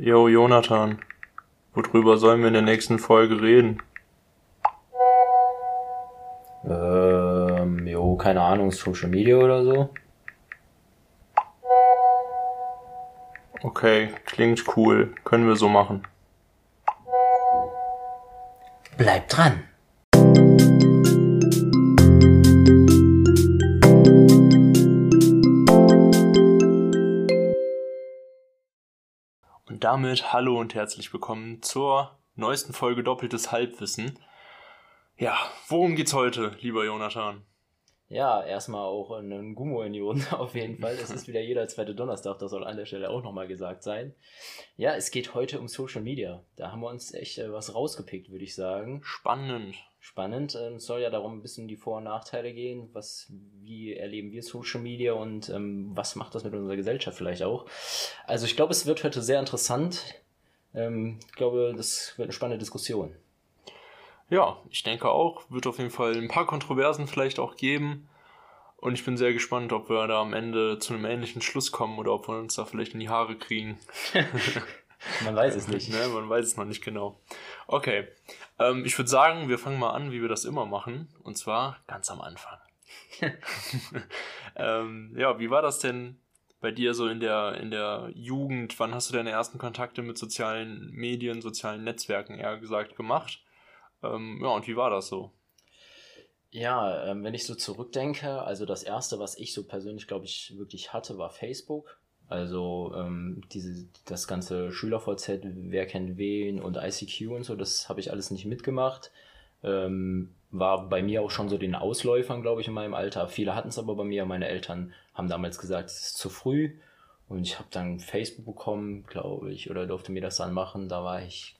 Yo, Jonathan. Worüber sollen wir in der nächsten Folge reden? Ähm, jo, keine Ahnung, Social Media oder so. Okay, klingt cool. Können wir so machen. Bleib dran. Und damit hallo und herzlich willkommen zur neuesten Folge Doppeltes Halbwissen. Ja, worum geht's heute, lieber Jonathan? Ja, erstmal auch einen Gummo in die Runde auf jeden Fall. Es ist wieder jeder zweite Donnerstag, das soll an der Stelle auch nochmal gesagt sein. Ja, es geht heute um Social Media. Da haben wir uns echt äh, was rausgepickt, würde ich sagen. Spannend. Spannend. Ähm, Es soll ja darum ein bisschen die Vor- und Nachteile gehen. Was, wie erleben wir Social Media und ähm, was macht das mit unserer Gesellschaft vielleicht auch? Also ich glaube, es wird heute sehr interessant. Ähm, ich glaube, das wird eine spannende Diskussion. Ja, ich denke auch. Wird auf jeden Fall ein paar Kontroversen vielleicht auch geben. Und ich bin sehr gespannt, ob wir da am Ende zu einem ähnlichen Schluss kommen oder ob wir uns da vielleicht in die Haare kriegen. Man weiß es nicht. ne, man weiß es noch nicht genau. Okay, ähm, ich würde sagen, wir fangen mal an, wie wir das immer machen. Und zwar ganz am Anfang. ähm, ja, wie war das denn bei dir so in der, in der Jugend? Wann hast du deine ersten Kontakte mit sozialen Medien, sozialen Netzwerken eher gesagt gemacht? Ähm, ja, und wie war das so? Ja, ähm, wenn ich so zurückdenke, also das erste, was ich so persönlich, glaube ich, wirklich hatte, war Facebook. Also ähm, diese, das ganze SchülerVZ, wer kennt wen und ICQ und so, das habe ich alles nicht mitgemacht. Ähm, war bei mir auch schon so den Ausläufern, glaube ich, in meinem Alter. Viele hatten es aber bei mir. Meine Eltern haben damals gesagt, es ist zu früh. Und ich habe dann Facebook bekommen, glaube ich, oder durfte mir das dann machen. Da war ich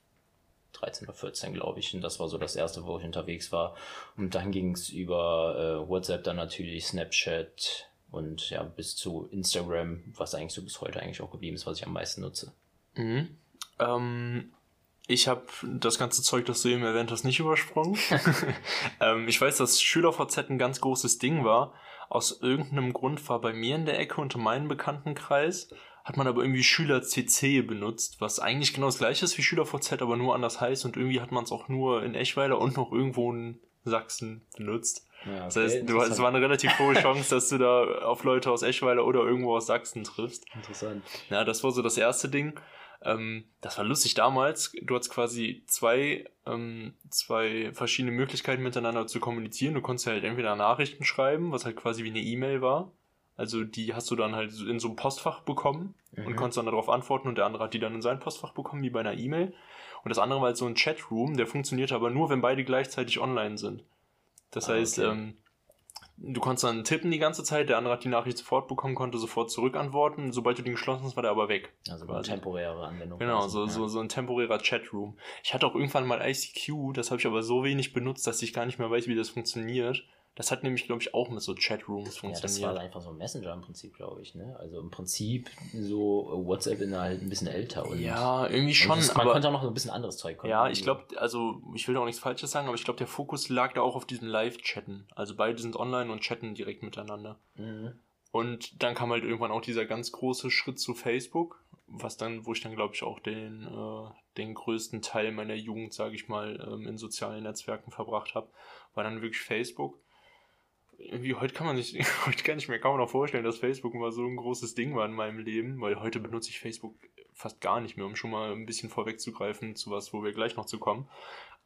13 oder 14, glaube ich. Und das war so das erste, wo ich unterwegs war. Und dann ging es über äh, WhatsApp, dann natürlich Snapchat und ja, bis zu Instagram, was eigentlich so bis heute eigentlich auch geblieben ist, was ich am meisten nutze. Mhm. Ähm, ich habe das ganze Zeug, das du eben erwähnt hast, nicht übersprungen. ähm, ich weiß, dass SchülerVZ ein ganz großes Ding war. Aus irgendeinem Grund war bei mir in der Ecke unter meinem Bekanntenkreis, hat man aber irgendwie SchülerCC benutzt, was eigentlich genau das gleiche ist wie SchülerVZ, aber nur anders heißt und irgendwie hat man es auch nur in Eschweiler und noch irgendwo in Sachsen benutzt. Ja, Das heißt, du, es war eine relativ hohe Chance, dass du da auf Leute aus Eschweiler oder irgendwo aus Sachsen triffst. interessant. Ja, das war so das erste Ding. Ähm, das war lustig damals. Du hattest quasi zwei, ähm, zwei verschiedene Möglichkeiten miteinander zu kommunizieren. Du konntest halt entweder Nachrichten schreiben, was halt quasi wie eine E-Mail war. Also die hast du dann halt in so einem Postfach bekommen und Mhm. konntest dann darauf antworten und der andere hat die dann in sein Postfach bekommen, wie bei einer E-Mail. Und das andere war halt so ein Chatroom, der funktioniert aber nur, wenn beide gleichzeitig online sind. Das Ah, heißt, okay. ähm, du konntest dann tippen die ganze Zeit, der andere hat die Nachricht sofort bekommen, konnte sofort zurückantworten. Sobald du die geschlossen hast, war der aber weg. Also eine temporäre Anwendung. Genau, so, Ja. so, so ein temporärer Chatroom. Ich hatte auch irgendwann mal ICQ, das habe ich aber so wenig benutzt, dass ich gar nicht mehr weiß, wie das funktioniert. Das hat nämlich, glaube ich, auch mit so Chatrooms Ja, das funktioniert. war einfach so ein Messenger im Prinzip, glaube ich. Ne? Also im Prinzip so WhatsApp in halt ein bisschen älter. Und ja, irgendwie schon, das, man aber konnte auch noch so ein bisschen anderes Zeug ja, ich glaube, also ich will da auch nichts Falsches sagen, aber ich glaube, der Fokus lag da auch auf diesem Live-Chatten. Also beide sind online und chatten direkt miteinander. Mhm. Und dann kam halt irgendwann auch dieser ganz große Schritt zu Facebook, was dann, wo ich dann, glaube ich, auch den, äh, den größten Teil meiner Jugend, sage ich mal, ähm, in sozialen Netzwerken verbracht habe, war dann wirklich Facebook. Irgendwie heute kann man sich, heute kann ich mir kaum noch vorstellen, dass Facebook mal so ein großes Ding war in meinem Leben, weil heute benutze ich Facebook fast gar nicht mehr, um schon mal ein bisschen vorwegzugreifen zu was, wo wir gleich noch zu kommen.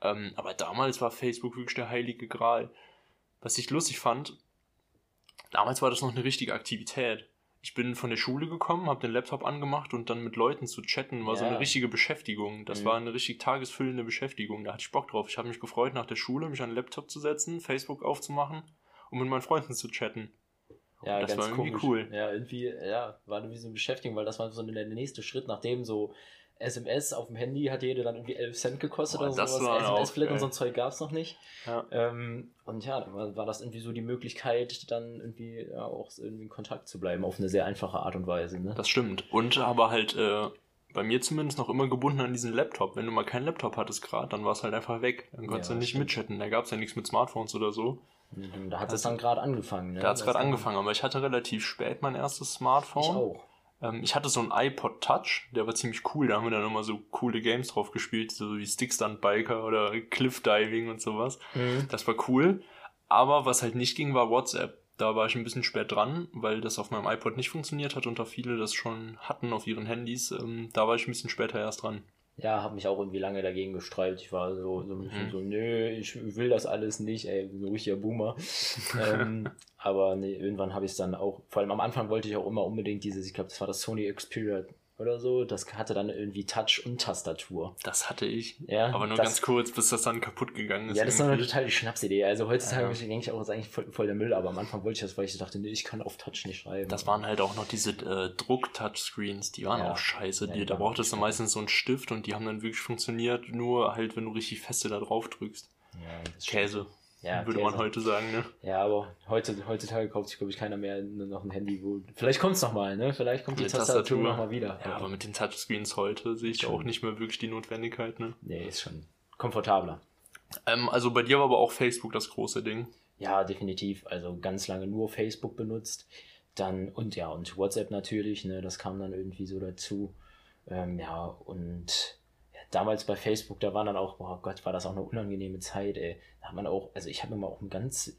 Ähm, aber damals war Facebook wirklich der heilige Gral. Was ich lustig fand, damals war das noch eine richtige Aktivität. Ich bin von der Schule gekommen, habe den Laptop angemacht und dann mit Leuten zu chatten war so Ja. eine richtige Beschäftigung. Das Mhm. war eine richtig tagesfüllende Beschäftigung. Da hatte ich Bock drauf. Ich habe mich gefreut, nach der Schule mich an den Laptop zu setzen, Facebook aufzumachen und mit meinen Freunden zu chatten. Ja, Das ganz war irgendwie komisch. cool. Ja, irgendwie, ja, war irgendwie so eine Beschäftigung, weil das war so der nächste Schritt, nachdem so SMS auf dem Handy hat jede dann irgendwie 11 Cent gekostet Boah, oder sowas. SMS-Flat und so ein Zeug gab es noch nicht. Ja. Ähm, und ja, dann war, war das irgendwie so die Möglichkeit, dann irgendwie ja, auch irgendwie in Kontakt zu bleiben, auf eine sehr einfache Art und Weise. Ne? Das stimmt. Und aber halt äh, bei mir zumindest noch immer gebunden an diesen Laptop. Wenn du mal keinen Laptop hattest gerade, dann war es halt einfach weg. Dann konntest Ja, du nicht stimmt. mitchatten. Da gab es ja nichts mit Smartphones oder so. Da hat es dann gerade angefangen. Ne? Da hat es gerade angefangen, aber ich hatte relativ spät mein erstes Ich Smartphone. auch. Ähm, ich hatte so einen iPod Touch, der war ziemlich cool. Da haben wir dann immer so coole Games drauf gespielt, so wie Stickstunt Biker oder Cliff Diving und sowas. Mhm. Das war cool. Aber was halt nicht ging, war WhatsApp. Da war ich ein bisschen spät dran, weil das auf meinem iPod nicht funktioniert hat und da viele das schon hatten auf ihren Handys. Ähm, da war ich ein bisschen später erst dran. Ja, habe mich auch irgendwie lange dagegen gesträubt. Ich war so, so ein bisschen Mhm. so, nö, ich will das alles nicht, ey, so richtiger Boomer. ähm, aber nee, irgendwann habe ich es dann auch, vor allem am Anfang wollte ich auch immer unbedingt dieses, ich glaube, das war das Sony Xperia oder so, das hatte dann irgendwie Touch und Tastatur. Das hatte ich. Ja, Aber nur das- ganz kurz, bis das dann kaputt gegangen ist. Ja, das ist doch eine irgendwie. total die Schnapsidee. Also heutzutage Ja. denke ich auch, das ist eigentlich voll, voll der Müll, aber am Anfang wollte ich das, weil ich dachte, nee, ich kann auf Touch nicht schreiben. Das waren halt auch noch diese äh, Druck-Touchscreens, die waren Ja. auch scheiße. Ja, Die, die da brauchtest du meistens so einen Stift und die haben dann wirklich funktioniert, nur halt, wenn du richtig feste da drauf drückst. ja, das stimmt. Ja, würde man heute sagen, ne? Ja, aber heute, heutzutage kauft sich, glaube ich, keiner mehr noch ein Handy, wo. Vielleicht kommt es nochmal, ne? Vielleicht kommt die Tastatur, Tastatur. nochmal wieder. Ja, aber mit den Touchscreens heute sehe ich Schon. auch nicht mehr wirklich die Notwendigkeit, ne? Nee, ist schon komfortabler. Ähm, also bei dir war aber auch Facebook das große Ding. Ja, definitiv. Also ganz lange nur Facebook benutzt. Dann, und ja, und WhatsApp natürlich, ne? Das kam dann irgendwie so dazu. Ähm, ja, und ja, damals bei Facebook, da war dann auch, boah Gott, war das auch eine unangenehme Zeit, ey. Da hat man auch, also ich habe immer auch ganz,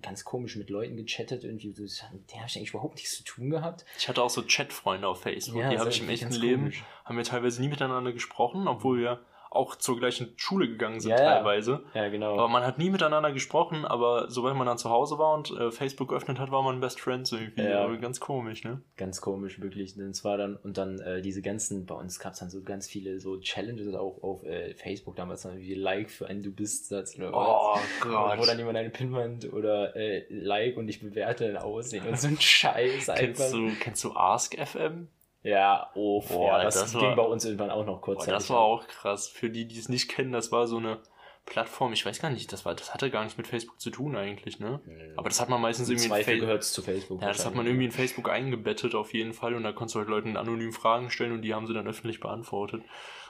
ganz komisch mit Leuten gechattet, irgendwie, so, mit denen habe ich eigentlich überhaupt nichts zu tun gehabt. Ich hatte auch so Chatfreunde auf Facebook, Ja, die habe ich im echten Leben, komisch. haben wir teilweise nie miteinander gesprochen, obwohl wir auch zur gleichen Schule gegangen sind Ja, teilweise. Ja, genau. Aber man hat nie miteinander gesprochen, aber sobald man dann zu Hause war und äh, Facebook geöffnet hat, war man Best Friends irgendwie. Ja. Aber ganz komisch, ne? Ganz komisch, wirklich. Denn es war dann, und dann äh, diese ganzen, bei uns gab es dann so ganz viele so Challenges auch auf äh, Facebook damals dann wie Like für einen Du bist Satz oder Oh was. Wo dann jemand eine Pinwand oder äh, Like und ich bewerte dein Aussehen und so ein Scheiß Kennst einfach. du, kennst du Ask FM? Ja, oh, Boah, ja, das, das ging war- bei uns irgendwann auch noch kurz. Boah, das war auch krass. Für die, die es nicht kennen, das war so eine Plattform, ich weiß gar nicht, das war, das hatte gar nicht mit Facebook zu tun eigentlich, ne? Aber das hat man meistens irgendwie in Zweifel gehört es zu Facebook. Ja, das hat man irgendwie in Facebook eingebettet auf jeden Fall und da konntest du halt Leuten anonym Fragen stellen und die haben sie dann öffentlich beantwortet.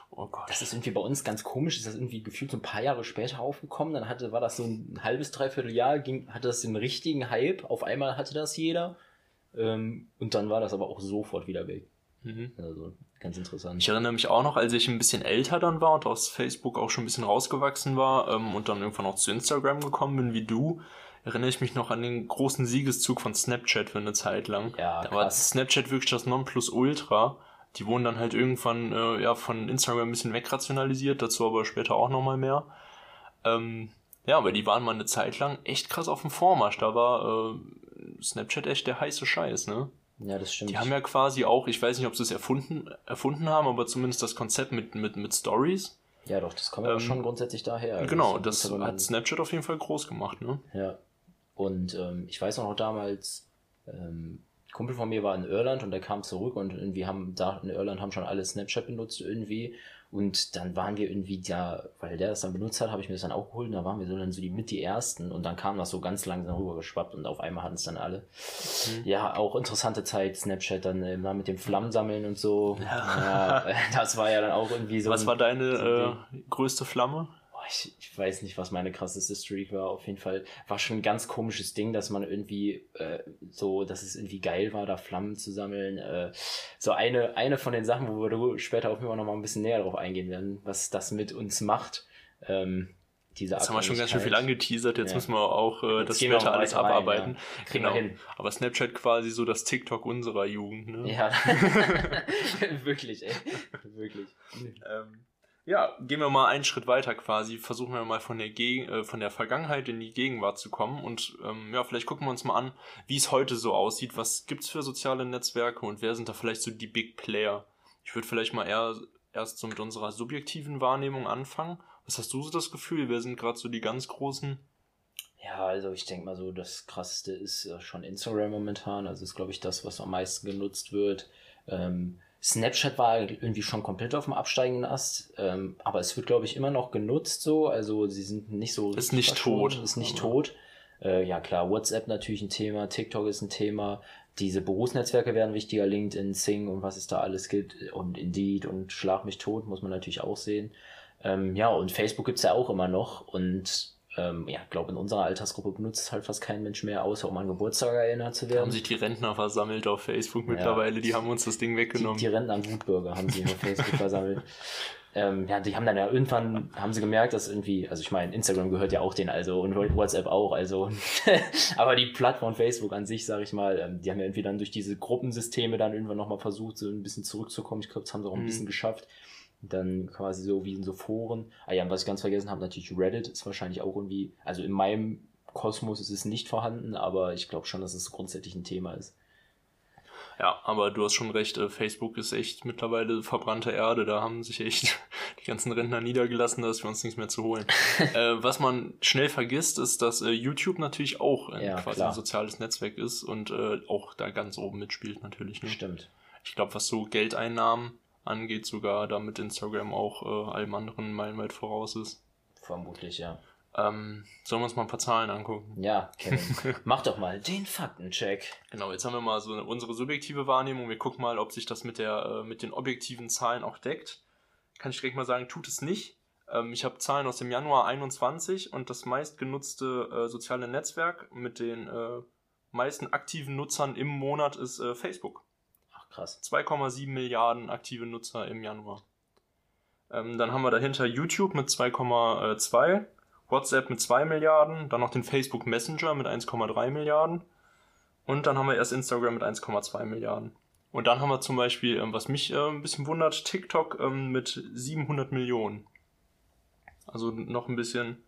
Oh Gott. Das ist irgendwie bei uns ganz komisch, ist das irgendwie gefühlt so ein paar Jahre später aufgekommen. Dann hatte, war das so ein halbes, dreiviertel Jahr, ging, hatte das den richtigen Hype. Auf einmal hatte das jeder. Ähm, und dann war das aber auch sofort wieder weg. Mhm. Also ganz interessant. Ich erinnere mich auch noch, als ich ein bisschen älter dann war und aus Facebook auch schon ein bisschen rausgewachsen war ähm, und dann irgendwann auch zu Instagram gekommen bin wie du, erinnere ich mich noch an den großen Siegeszug von Snapchat für eine Zeit lang. Ja, da war krass. Snapchat wirklich das Nonplusultra. Die wurden dann halt irgendwann äh, ja, von Instagram ein bisschen wegrationalisiert, dazu aber später auch nochmal mehr. Ähm, ja, aber die waren mal eine Zeit lang echt krass auf dem Vormarsch. Da war äh, Snapchat echt der heiße Scheiß, ne? Ja, das stimmt. Die haben ja quasi auch, ich weiß nicht, ob sie es erfunden, erfunden haben, aber zumindest das Konzept mit, mit, mit Stories. ja, doch, das kommt aber Ähm, schon grundsätzlich daher. Also genau, das man- hat Snapchat auf jeden Fall groß gemacht, ne? Ja. Und ähm, ich weiß auch noch damals, ähm, ein Kumpel von mir war in Irland und der kam zurück und irgendwie haben da in Irland haben schon alle Snapchat benutzt irgendwie. Und dann waren wir irgendwie da, weil der das dann benutzt hat, habe ich mir das dann auch geholt und da waren wir so dann so die mit die ersten und dann kam das so ganz langsam rübergeschwappt und auf einmal hatten es dann alle. Mhm. Ja, auch interessante Zeit, Snapchat dann äh, mal mit dem Flammensammeln und so. Ja. Ja, das war ja dann auch irgendwie so. Was ein- war deine so äh, größte Flamme? Ich, ich weiß nicht, was meine krasseste Streak war. Auf jeden Fall war schon ein ganz komisches Ding, dass man irgendwie äh, so, dass es irgendwie geil war, da Flammen zu sammeln. Äh, so eine, eine von den Sachen, wo wir später auf jeden Fall noch mal ein bisschen näher drauf eingehen werden, was das mit uns macht. Ähm, diese Jetzt haben wir schon ganz schön viel angeteasert, jetzt Ja. müssen wir auch äh, das später auch alles rein, abarbeiten. ja. Hin. Aber Snapchat quasi so das TikTok unserer Jugend, ne? Ja, wirklich, ey. Wirklich. Ähm, ja, gehen wir mal einen Schritt weiter quasi. Versuchen wir mal von der, Geg äh, von der Vergangenheit in die Gegenwart zu kommen. Und ähm, ja, vielleicht gucken wir uns mal an, wie es heute so aussieht. Was gibt's für soziale Netzwerke und wer sind da vielleicht so die Big Player? Ich würde vielleicht mal eher erst so mit unserer subjektiven Wahrnehmung anfangen. Was hast du so das Gefühl? Wer sind gerade so die ganz großen? Ja, also ich denke mal so, das krasseste ist schon Instagram momentan. Also ist, glaube ich, das, was am meisten genutzt wird. Ähm, Snapchat war irgendwie schon komplett auf dem absteigenden Ast, ähm, aber es wird, glaube ich, immer noch genutzt so. Also sie sind nicht so. Ist nicht tot. Ist nicht Aber- tot. Äh, ja klar, WhatsApp natürlich ein Thema, TikTok ist ein Thema. Diese Berufsnetzwerke werden wichtiger, LinkedIn, Sing und was es da alles gibt und Indeed und Schlag mich tot muss man natürlich auch sehen. Ähm, ja, und Facebook gibt's ja auch immer noch und ähm, ja, glaube in unserer Altersgruppe benutzt halt fast kein Mensch mehr, außer um an Geburtstag erinnert zu werden. Haben sich die Rentner versammelt auf Facebook mittlerweile, ja. die haben uns das Ding weggenommen. Die, die Rentner und Wutbürger haben sich auf Facebook versammelt. Ähm, ja, die haben dann ja irgendwann, haben sie gemerkt, dass irgendwie, also ich meine, Instagram gehört ja auch denen, also und WhatsApp auch, also, aber die Plattform Facebook an sich, sage ich mal, ähm, die haben ja irgendwie dann durch diese Gruppensysteme dann irgendwann nochmal versucht, so ein bisschen zurückzukommen. Ich glaube, das haben sie auch ein mhm. bisschen geschafft dann quasi so wie in so Foren. Ah ja, und was ich ganz vergessen habe, natürlich Reddit ist wahrscheinlich auch irgendwie, also in meinem Kosmos ist es nicht vorhanden, aber ich glaube schon, dass es grundsätzlich ein Thema ist. Ja, aber du hast schon recht, äh, Facebook ist echt mittlerweile verbrannte Erde, da haben sich echt die ganzen Rentner niedergelassen, da ist für uns nichts mehr zu holen. äh, was man schnell vergisst, ist, dass äh, YouTube natürlich auch ein, ja, quasi klar. ein soziales Netzwerk ist und äh, auch da ganz oben mitspielt natürlich. Ne? Stimmt. Ich glaube, was so Geldeinnahmen angeht, sogar damit Instagram auch äh, allem anderen meilenweit voraus ist. Vermutlich, ja. Ähm, sollen wir uns mal ein paar Zahlen angucken? Ja, Kevin. Mach doch mal den Faktencheck. Genau, jetzt haben wir mal so unsere subjektive Wahrnehmung. Wir gucken mal, ob sich das mit, der, äh, mit den objektiven Zahlen auch deckt. Kann ich direkt mal sagen, tut es nicht. Ähm, ich habe Zahlen aus dem Januar 21 und das meistgenutzte äh, soziale Netzwerk mit den äh, meisten aktiven Nutzern im Monat ist äh, Krass. 2,7 Milliarden aktive Nutzer im Januar. Ähm, dann haben wir dahinter YouTube mit 2,2, WhatsApp mit 2 Milliarden, dann noch den Facebook Messenger mit 1,3 Milliarden und dann haben wir erst Instagram mit 1,2 Milliarden. Und dann haben wir zum Beispiel, ähm, was mich äh, ein bisschen wundert, TikTok ähm, mit 700 Millionen. Also noch ein bisschen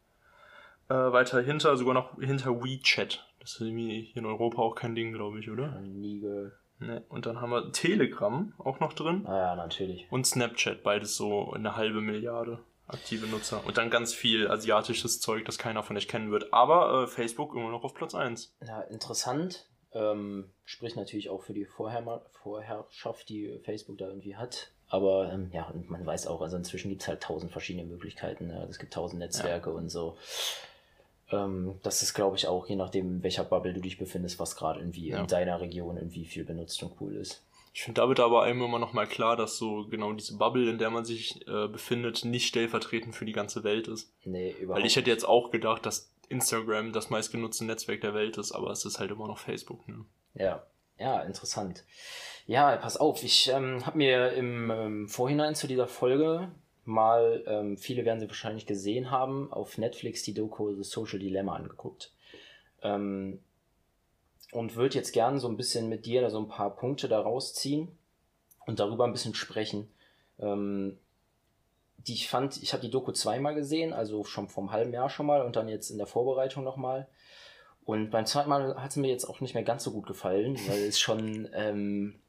äh, weiter hinter, sogar noch hinter WeChat. Das ist irgendwie hier in Europa auch kein Ding, glaube ich, oder? Nie gehört. Ne, und dann haben wir Telegram auch noch drin. Ah ja, natürlich. Und Snapchat, beides so eine halbe Milliarde aktive Nutzer. Und dann ganz viel asiatisches Zeug, das keiner von euch kennen wird. Aber äh, Facebook immer noch auf Platz 1. Ja, interessant. Ähm, spricht natürlich auch für die Vorher Vorherrschaft, die Facebook da irgendwie hat. Aber ähm, ja, und man weiß auch, also inzwischen gibt es halt tausend verschiedene Möglichkeiten. Ne? Es gibt tausend Netzwerke ja. und so. Ähm, das ist, glaube ich, auch je nachdem, in welcher Bubble du dich befindest, was gerade irgendwie ja. in deiner Region irgendwie viel benutzt und cool ist. Ich finde, da wird aber einem immer noch mal klar, dass so genau diese Bubble, in der man sich äh, befindet, nicht stellvertretend für die ganze Welt ist. Nee, überhaupt Weil ich hätte jetzt auch gedacht, dass Instagram das meistgenutzte Netzwerk der Welt ist, aber es ist halt immer noch Facebook. Ne? Ja, ja, interessant. Ja, pass auf, ich ähm, habe mir im ähm, Vorhinein zu dieser Folge mal, ähm, viele werden sie wahrscheinlich gesehen haben, auf Netflix die Doku The Social Dilemma angeguckt. Ähm, und würde jetzt gerne so ein bisschen mit dir da so ein paar Punkte da rausziehen und darüber ein bisschen sprechen. Ähm, die ich fand, ich habe die Doku zweimal gesehen, also schon vom halben Jahr schon mal und dann jetzt in der Vorbereitung nochmal. Und beim zweiten Mal hat es mir jetzt auch nicht mehr ganz so gut gefallen, weil es schon ähm,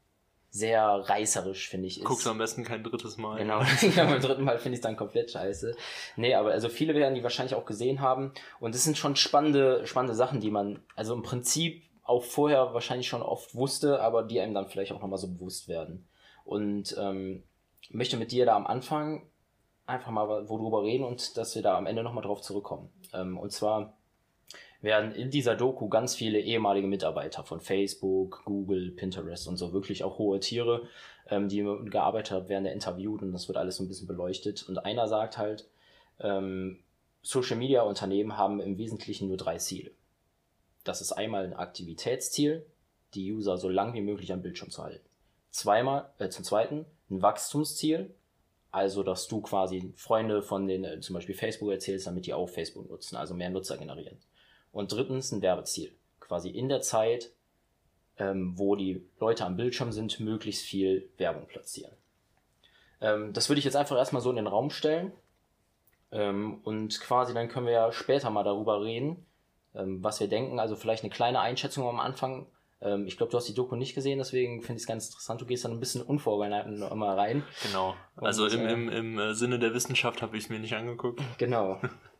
sehr reißerisch, finde ich. Ist. Guckst am besten kein drittes Mal. Genau, beim dritten Mal finde ich es dann komplett scheiße. Nee, aber also viele werden die wahrscheinlich auch gesehen haben. Und es sind schon spannende, spannende Sachen, die man, also im Prinzip auch vorher wahrscheinlich schon oft wusste, aber die einem dann vielleicht auch nochmal so bewusst werden. Und ähm, möchte mit dir da am Anfang einfach mal worüber reden und dass wir da am Ende nochmal drauf zurückkommen. Ähm, und zwar werden in dieser Doku ganz viele ehemalige Mitarbeiter von Facebook, Google, Pinterest und so wirklich auch hohe Tiere, ähm, die gearbeitet haben, werden interviewt und das wird alles so ein bisschen beleuchtet. Und einer sagt halt, ähm, Social Media Unternehmen haben im Wesentlichen nur drei Ziele. Das ist einmal ein Aktivitätsziel, die User so lang wie möglich am Bildschirm zu halten. Zweimal, äh, zum zweiten ein Wachstumsziel, also dass du quasi Freunde von den, äh, zum Beispiel Facebook erzählst, damit die auch Facebook nutzen, also mehr Nutzer generieren. Und drittens ein Werbeziel. Quasi in der Zeit, ähm, wo die Leute am Bildschirm sind, möglichst viel Werbung platzieren. Ähm, das würde ich jetzt einfach erstmal so in den Raum stellen. Ähm, und quasi dann können wir ja später mal darüber reden, ähm, was wir denken. Also vielleicht eine kleine Einschätzung am Anfang. Ähm, ich glaube, du hast die Doku nicht gesehen, deswegen finde ich es ganz interessant. Du gehst dann ein bisschen unvorbereitet immer rein. Genau. Also und, im, äh, im, im äh, Sinne der Wissenschaft habe ich es mir nicht angeguckt. Genau.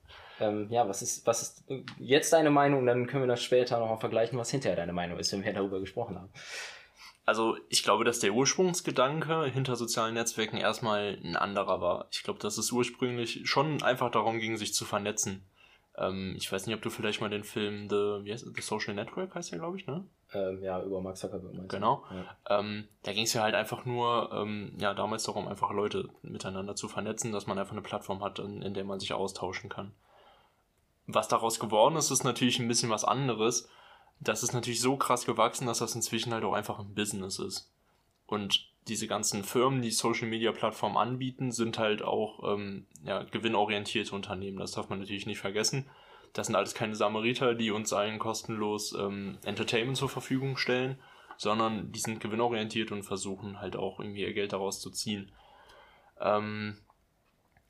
Ähm, ja, was ist, was ist jetzt deine Meinung? Dann können wir das später nochmal vergleichen, was hinterher deine Meinung ist, wenn wir darüber gesprochen haben. Also ich glaube, dass der Ursprungsgedanke hinter sozialen Netzwerken erstmal ein anderer war. Ich glaube, dass es ursprünglich schon einfach darum ging, sich zu vernetzen. Ähm, ich weiß nicht, ob du vielleicht mal den Film The, wie heißt, The Social Network heißt der, glaube ich, ne? Ähm, ja, über Mark Zuckerberg. Genau. Ja. Ähm, da ging es ja halt einfach nur, ähm, ja, damals darum, einfach Leute miteinander zu vernetzen, dass man einfach eine Plattform hat, in, in der man sich austauschen kann. Was daraus geworden ist, ist natürlich ein bisschen was anderes. Das ist natürlich so krass gewachsen, dass das inzwischen halt auch einfach ein Business ist. Und diese ganzen Firmen, die Social Media Plattformen anbieten, sind halt auch ähm, ja, gewinnorientierte Unternehmen. Das darf man natürlich nicht vergessen. Das sind alles keine Samariter, die uns allen kostenlos ähm, Entertainment zur Verfügung stellen, sondern die sind gewinnorientiert und versuchen halt auch irgendwie ihr Geld daraus zu ziehen. Ähm,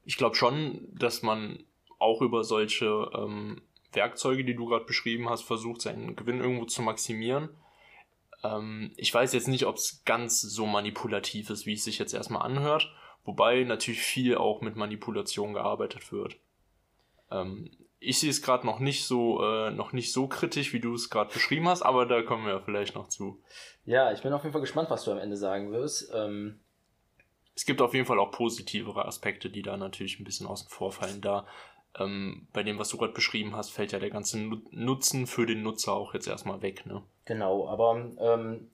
ich glaube schon, dass man auch über solche ähm, Werkzeuge, die du gerade beschrieben hast, versucht, seinen Gewinn irgendwo zu maximieren. Ähm, ich weiß jetzt nicht, ob es ganz so manipulativ ist, wie es sich jetzt erstmal anhört, wobei natürlich viel auch mit Manipulation gearbeitet wird. Ähm, ich sehe es gerade noch nicht so äh, noch nicht so kritisch, wie du es gerade beschrieben hast, aber da kommen wir vielleicht noch zu. Ja, ich bin auf jeden Fall gespannt, was du am Ende sagen wirst. Ähm es gibt auf jeden Fall auch positivere Aspekte, die da natürlich ein bisschen außen vor fallen. Da ähm, bei dem, was du gerade beschrieben hast, fällt ja der ganze Nutzen für den Nutzer auch jetzt erstmal weg. Ne? Genau, aber ähm,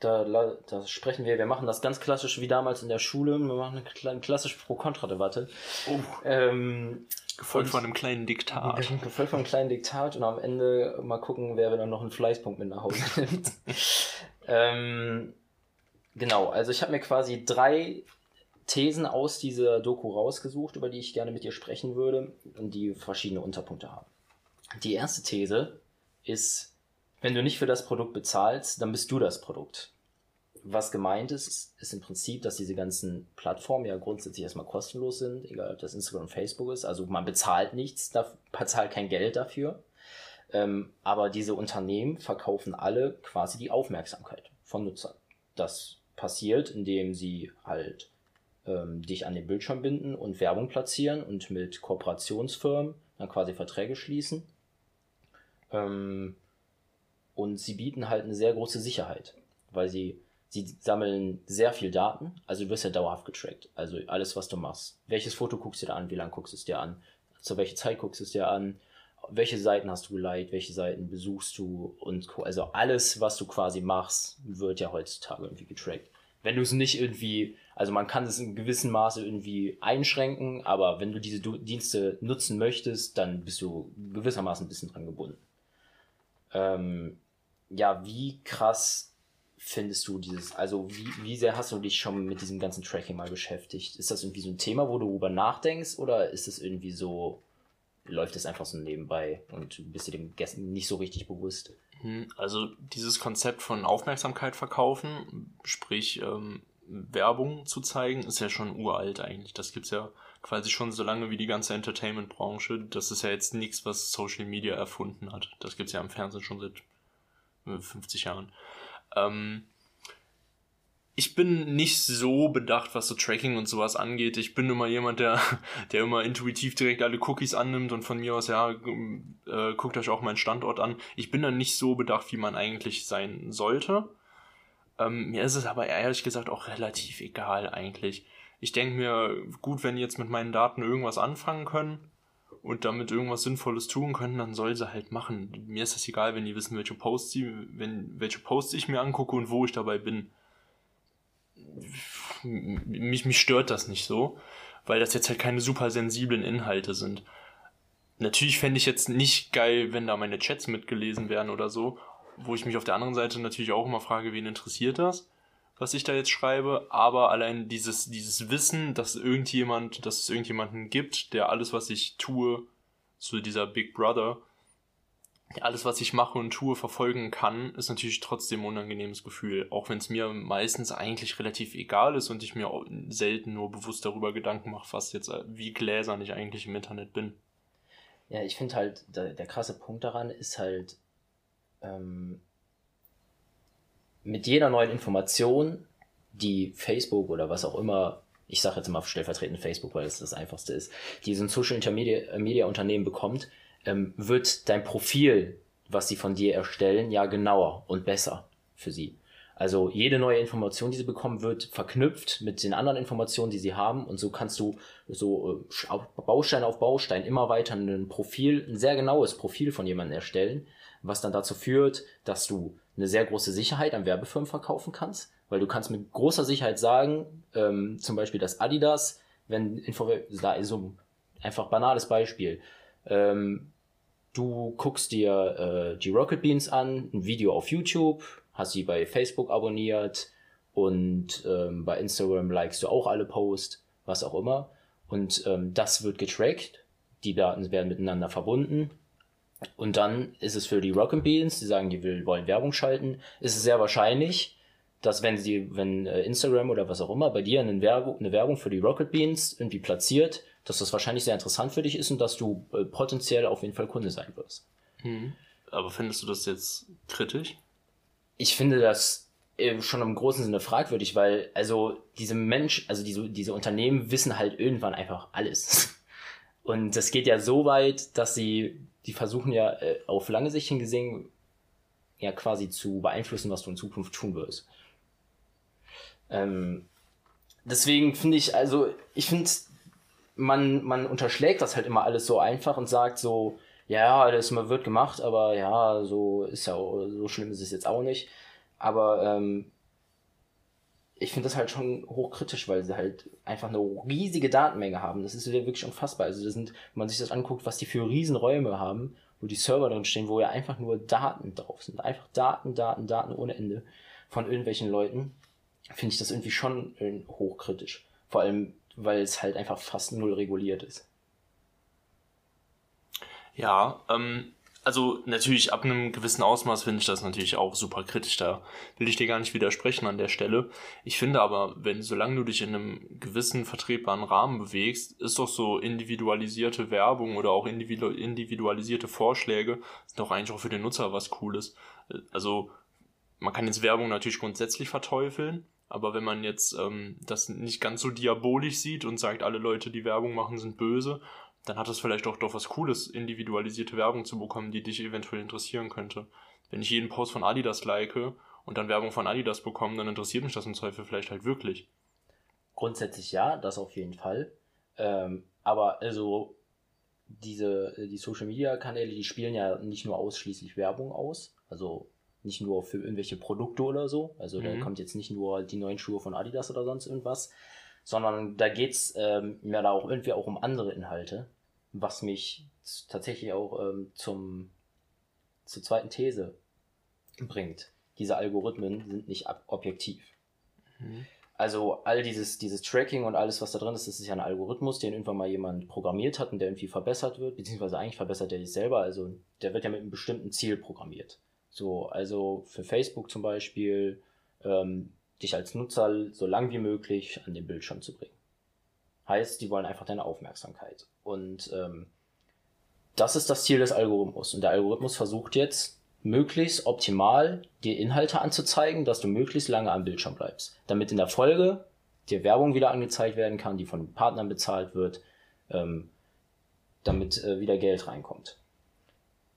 da, da sprechen wir, wir machen das ganz klassisch wie damals in der Schule. Wir machen eine klassische Pro-Kontra-Debatte. Oh. Ähm, gefolgt von einem kleinen Diktat. Gefolgt von einem kleinen Diktat und am Ende mal gucken, wer dann noch einen Fleißpunkt mit nach Hause nimmt. ähm, genau, also ich habe mir quasi drei Thesen aus dieser Doku rausgesucht, über die ich gerne mit dir sprechen würde und die verschiedene Unterpunkte haben. Die erste These ist, wenn du nicht für das Produkt bezahlst, dann bist du das Produkt. Was gemeint ist, ist im Prinzip, dass diese ganzen Plattformen ja grundsätzlich erstmal kostenlos sind, egal ob das Instagram und Facebook ist. Also man bezahlt nichts, bezahlt kein Geld dafür. Ähm, aber diese Unternehmen verkaufen alle quasi die Aufmerksamkeit von Nutzern. Das passiert, indem sie halt ähm, dich an den Bildschirm binden und Werbung platzieren und mit Kooperationsfirmen dann quasi Verträge schließen. Ähm, und sie bieten halt eine sehr große Sicherheit, weil sie, sie sammeln sehr viel Daten, also du wirst ja dauerhaft getrackt. Also alles, was du machst. Welches Foto guckst du dir an, wie lange guckst du es dir an, zu welcher Zeit guckst du es dir an, welche Seiten hast du geliked, welche Seiten besuchst du und also alles, was du quasi machst, wird ja heutzutage irgendwie getrackt. Wenn du es nicht irgendwie also man kann es in gewissem Maße irgendwie einschränken, aber wenn du diese Dienste nutzen möchtest, dann bist du gewissermaßen ein bisschen dran gebunden. Ähm, ja, wie krass findest du dieses, also wie, wie sehr hast du dich schon mit diesem ganzen Tracking mal beschäftigt? Ist das irgendwie so ein Thema, wo du darüber nachdenkst oder ist es irgendwie so, läuft es einfach so nebenbei und bist du dem nicht so richtig bewusst? Hm, also dieses Konzept von Aufmerksamkeit verkaufen, sprich ähm, Werbung zu zeigen, ist ja schon uralt eigentlich. Das gibt's ja quasi schon so lange wie die ganze Entertainment-Branche. Das ist ja jetzt nichts, was Social Media erfunden hat. Das gibt's ja im Fernsehen schon seit 50 äh, Jahren. Ähm, ich bin nicht so bedacht, was so Tracking und sowas angeht. Ich bin immer jemand, der, der immer intuitiv direkt alle Cookies annimmt und von mir aus, ja, äh, guckt euch auch meinen Standort an. Ich bin da nicht so bedacht, wie man eigentlich sein sollte. Ähm, mir ist es aber ehrlich gesagt auch relativ egal eigentlich. Ich denke mir, gut, wenn die jetzt mit meinen Daten irgendwas anfangen können und damit irgendwas Sinnvolles tun können, dann soll sie halt machen. Mir ist das egal, wenn die wissen, welche Posts, die, wenn, welche Posts ich mir angucke und wo ich dabei bin. Mich, mich stört das nicht so, weil das jetzt halt keine super sensiblen Inhalte sind. Natürlich fände ich jetzt nicht geil, wenn da meine Chats mitgelesen werden oder so wo ich mich auf der anderen Seite natürlich auch immer frage, wen interessiert das, was ich da jetzt schreibe, aber allein dieses, dieses Wissen, dass irgendjemand, dass es irgendjemanden gibt, der alles, was ich tue, so dieser Big Brother, alles, was ich mache und tue, verfolgen kann, ist natürlich trotzdem ein unangenehmes Gefühl. Auch wenn es mir meistens eigentlich relativ egal ist und ich mir selten nur bewusst darüber Gedanken mache, was jetzt, wie gläsern ich eigentlich im Internet bin. Ja, ich finde halt, der, der krasse Punkt daran ist halt, ähm, mit jeder neuen Information, die Facebook oder was auch immer, ich sage jetzt mal stellvertretend Facebook, weil es das einfachste ist, die so ein Social Intermedia Media Unternehmen bekommt, ähm, wird dein Profil, was sie von dir erstellen, ja genauer und besser für sie. Also jede neue Information, die sie bekommen, wird verknüpft mit den anderen Informationen, die sie haben. Und so kannst du so äh, Baustein auf Baustein immer weiter ein Profil, ein sehr genaues Profil von jemandem erstellen, was dann dazu führt, dass du eine sehr große Sicherheit an Werbefirmen verkaufen kannst, weil du kannst mit großer Sicherheit sagen, ähm, zum Beispiel, dass Adidas, wenn Info da ist so einfach banales Beispiel, ähm, du guckst dir äh, die Rocket Beans an, ein Video auf YouTube, hast sie bei Facebook abonniert und ähm, bei Instagram likest du auch alle Posts, was auch immer. Und ähm, das wird getrackt, die Daten werden miteinander verbunden. Und dann ist es für die Rocket Beans, die sagen, die will, wollen Werbung schalten, ist es sehr wahrscheinlich, dass wenn sie, wenn äh, Instagram oder was auch immer bei dir eine Werbung, eine Werbung für die Rocket Beans irgendwie platziert, dass das wahrscheinlich sehr interessant für dich ist und dass du äh, potenziell auf jeden Fall Kunde sein wirst. Mhm. Aber findest du das jetzt kritisch? Ich finde das äh, schon im großen Sinne fragwürdig, weil also diese Mensch, also diese, diese Unternehmen wissen halt irgendwann einfach alles. Und das geht ja so weit, dass sie, die versuchen ja äh, auf lange Sicht hingesehen, ja quasi zu beeinflussen, was du in Zukunft tun wirst. Ähm, deswegen finde ich, also ich finde, man, man unterschlägt das halt immer alles so einfach und sagt so, ja, das wird gemacht, aber ja, so ist ja so schlimm ist es jetzt auch nicht. Aber ähm, ich finde das halt schon hochkritisch, weil sie halt einfach eine riesige Datenmenge haben. Das ist wirklich unfassbar. Also das sind, wenn man sich das anguckt, was die für Riesenräume haben, wo die Server drin stehen, wo ja einfach nur Daten drauf sind. Einfach Daten, Daten, Daten ohne Ende von irgendwelchen Leuten finde ich das irgendwie schon äh, hochkritisch. Vor allem, weil es halt einfach fast null reguliert ist. Ja, ähm, also natürlich ab einem gewissen Ausmaß finde ich das natürlich auch super kritisch. Da will ich dir gar nicht widersprechen an der Stelle. Ich finde aber, wenn solange du dich in einem gewissen vertretbaren Rahmen bewegst, ist doch so individualisierte Werbung oder auch individualisierte Vorschläge sind doch eigentlich auch für den Nutzer was Cooles. Also man kann jetzt Werbung natürlich grundsätzlich verteufeln, aber wenn man jetzt ähm, das nicht ganz so diabolisch sieht und sagt, alle Leute, die Werbung machen, sind böse, dann hat das vielleicht auch doch was Cooles, individualisierte Werbung zu bekommen, die dich eventuell interessieren könnte. Wenn ich jeden Post von Adidas like und dann Werbung von Adidas bekomme, dann interessiert mich das im Zweifel vielleicht halt wirklich. Grundsätzlich ja, das auf jeden Fall. Ähm, aber also diese die Social Media Kanäle, die spielen ja nicht nur ausschließlich Werbung aus, also nicht nur für irgendwelche Produkte oder so. Also mhm. da kommt jetzt nicht nur die neuen Schuhe von Adidas oder sonst irgendwas, sondern da geht es ähm, ja da auch irgendwie auch um andere Inhalte, was mich tatsächlich auch ähm, zum, zur zweiten These bringt. Diese Algorithmen sind nicht objektiv. Mhm. Also all dieses, dieses Tracking und alles, was da drin ist, das ist ja ein Algorithmus, den irgendwann mal jemand programmiert hat und der irgendwie verbessert wird, beziehungsweise eigentlich verbessert der sich selber. Also der wird ja mit einem bestimmten Ziel programmiert. So, also für Facebook zum Beispiel, ähm, dich als Nutzer so lang wie möglich an den Bildschirm zu bringen. Heißt, die wollen einfach deine Aufmerksamkeit. Und ähm, das ist das Ziel des Algorithmus. Und der Algorithmus versucht jetzt, möglichst optimal dir Inhalte anzuzeigen, dass du möglichst lange am Bildschirm bleibst. Damit in der Folge dir Werbung wieder angezeigt werden kann, die von Partnern bezahlt wird, ähm, damit äh, wieder Geld reinkommt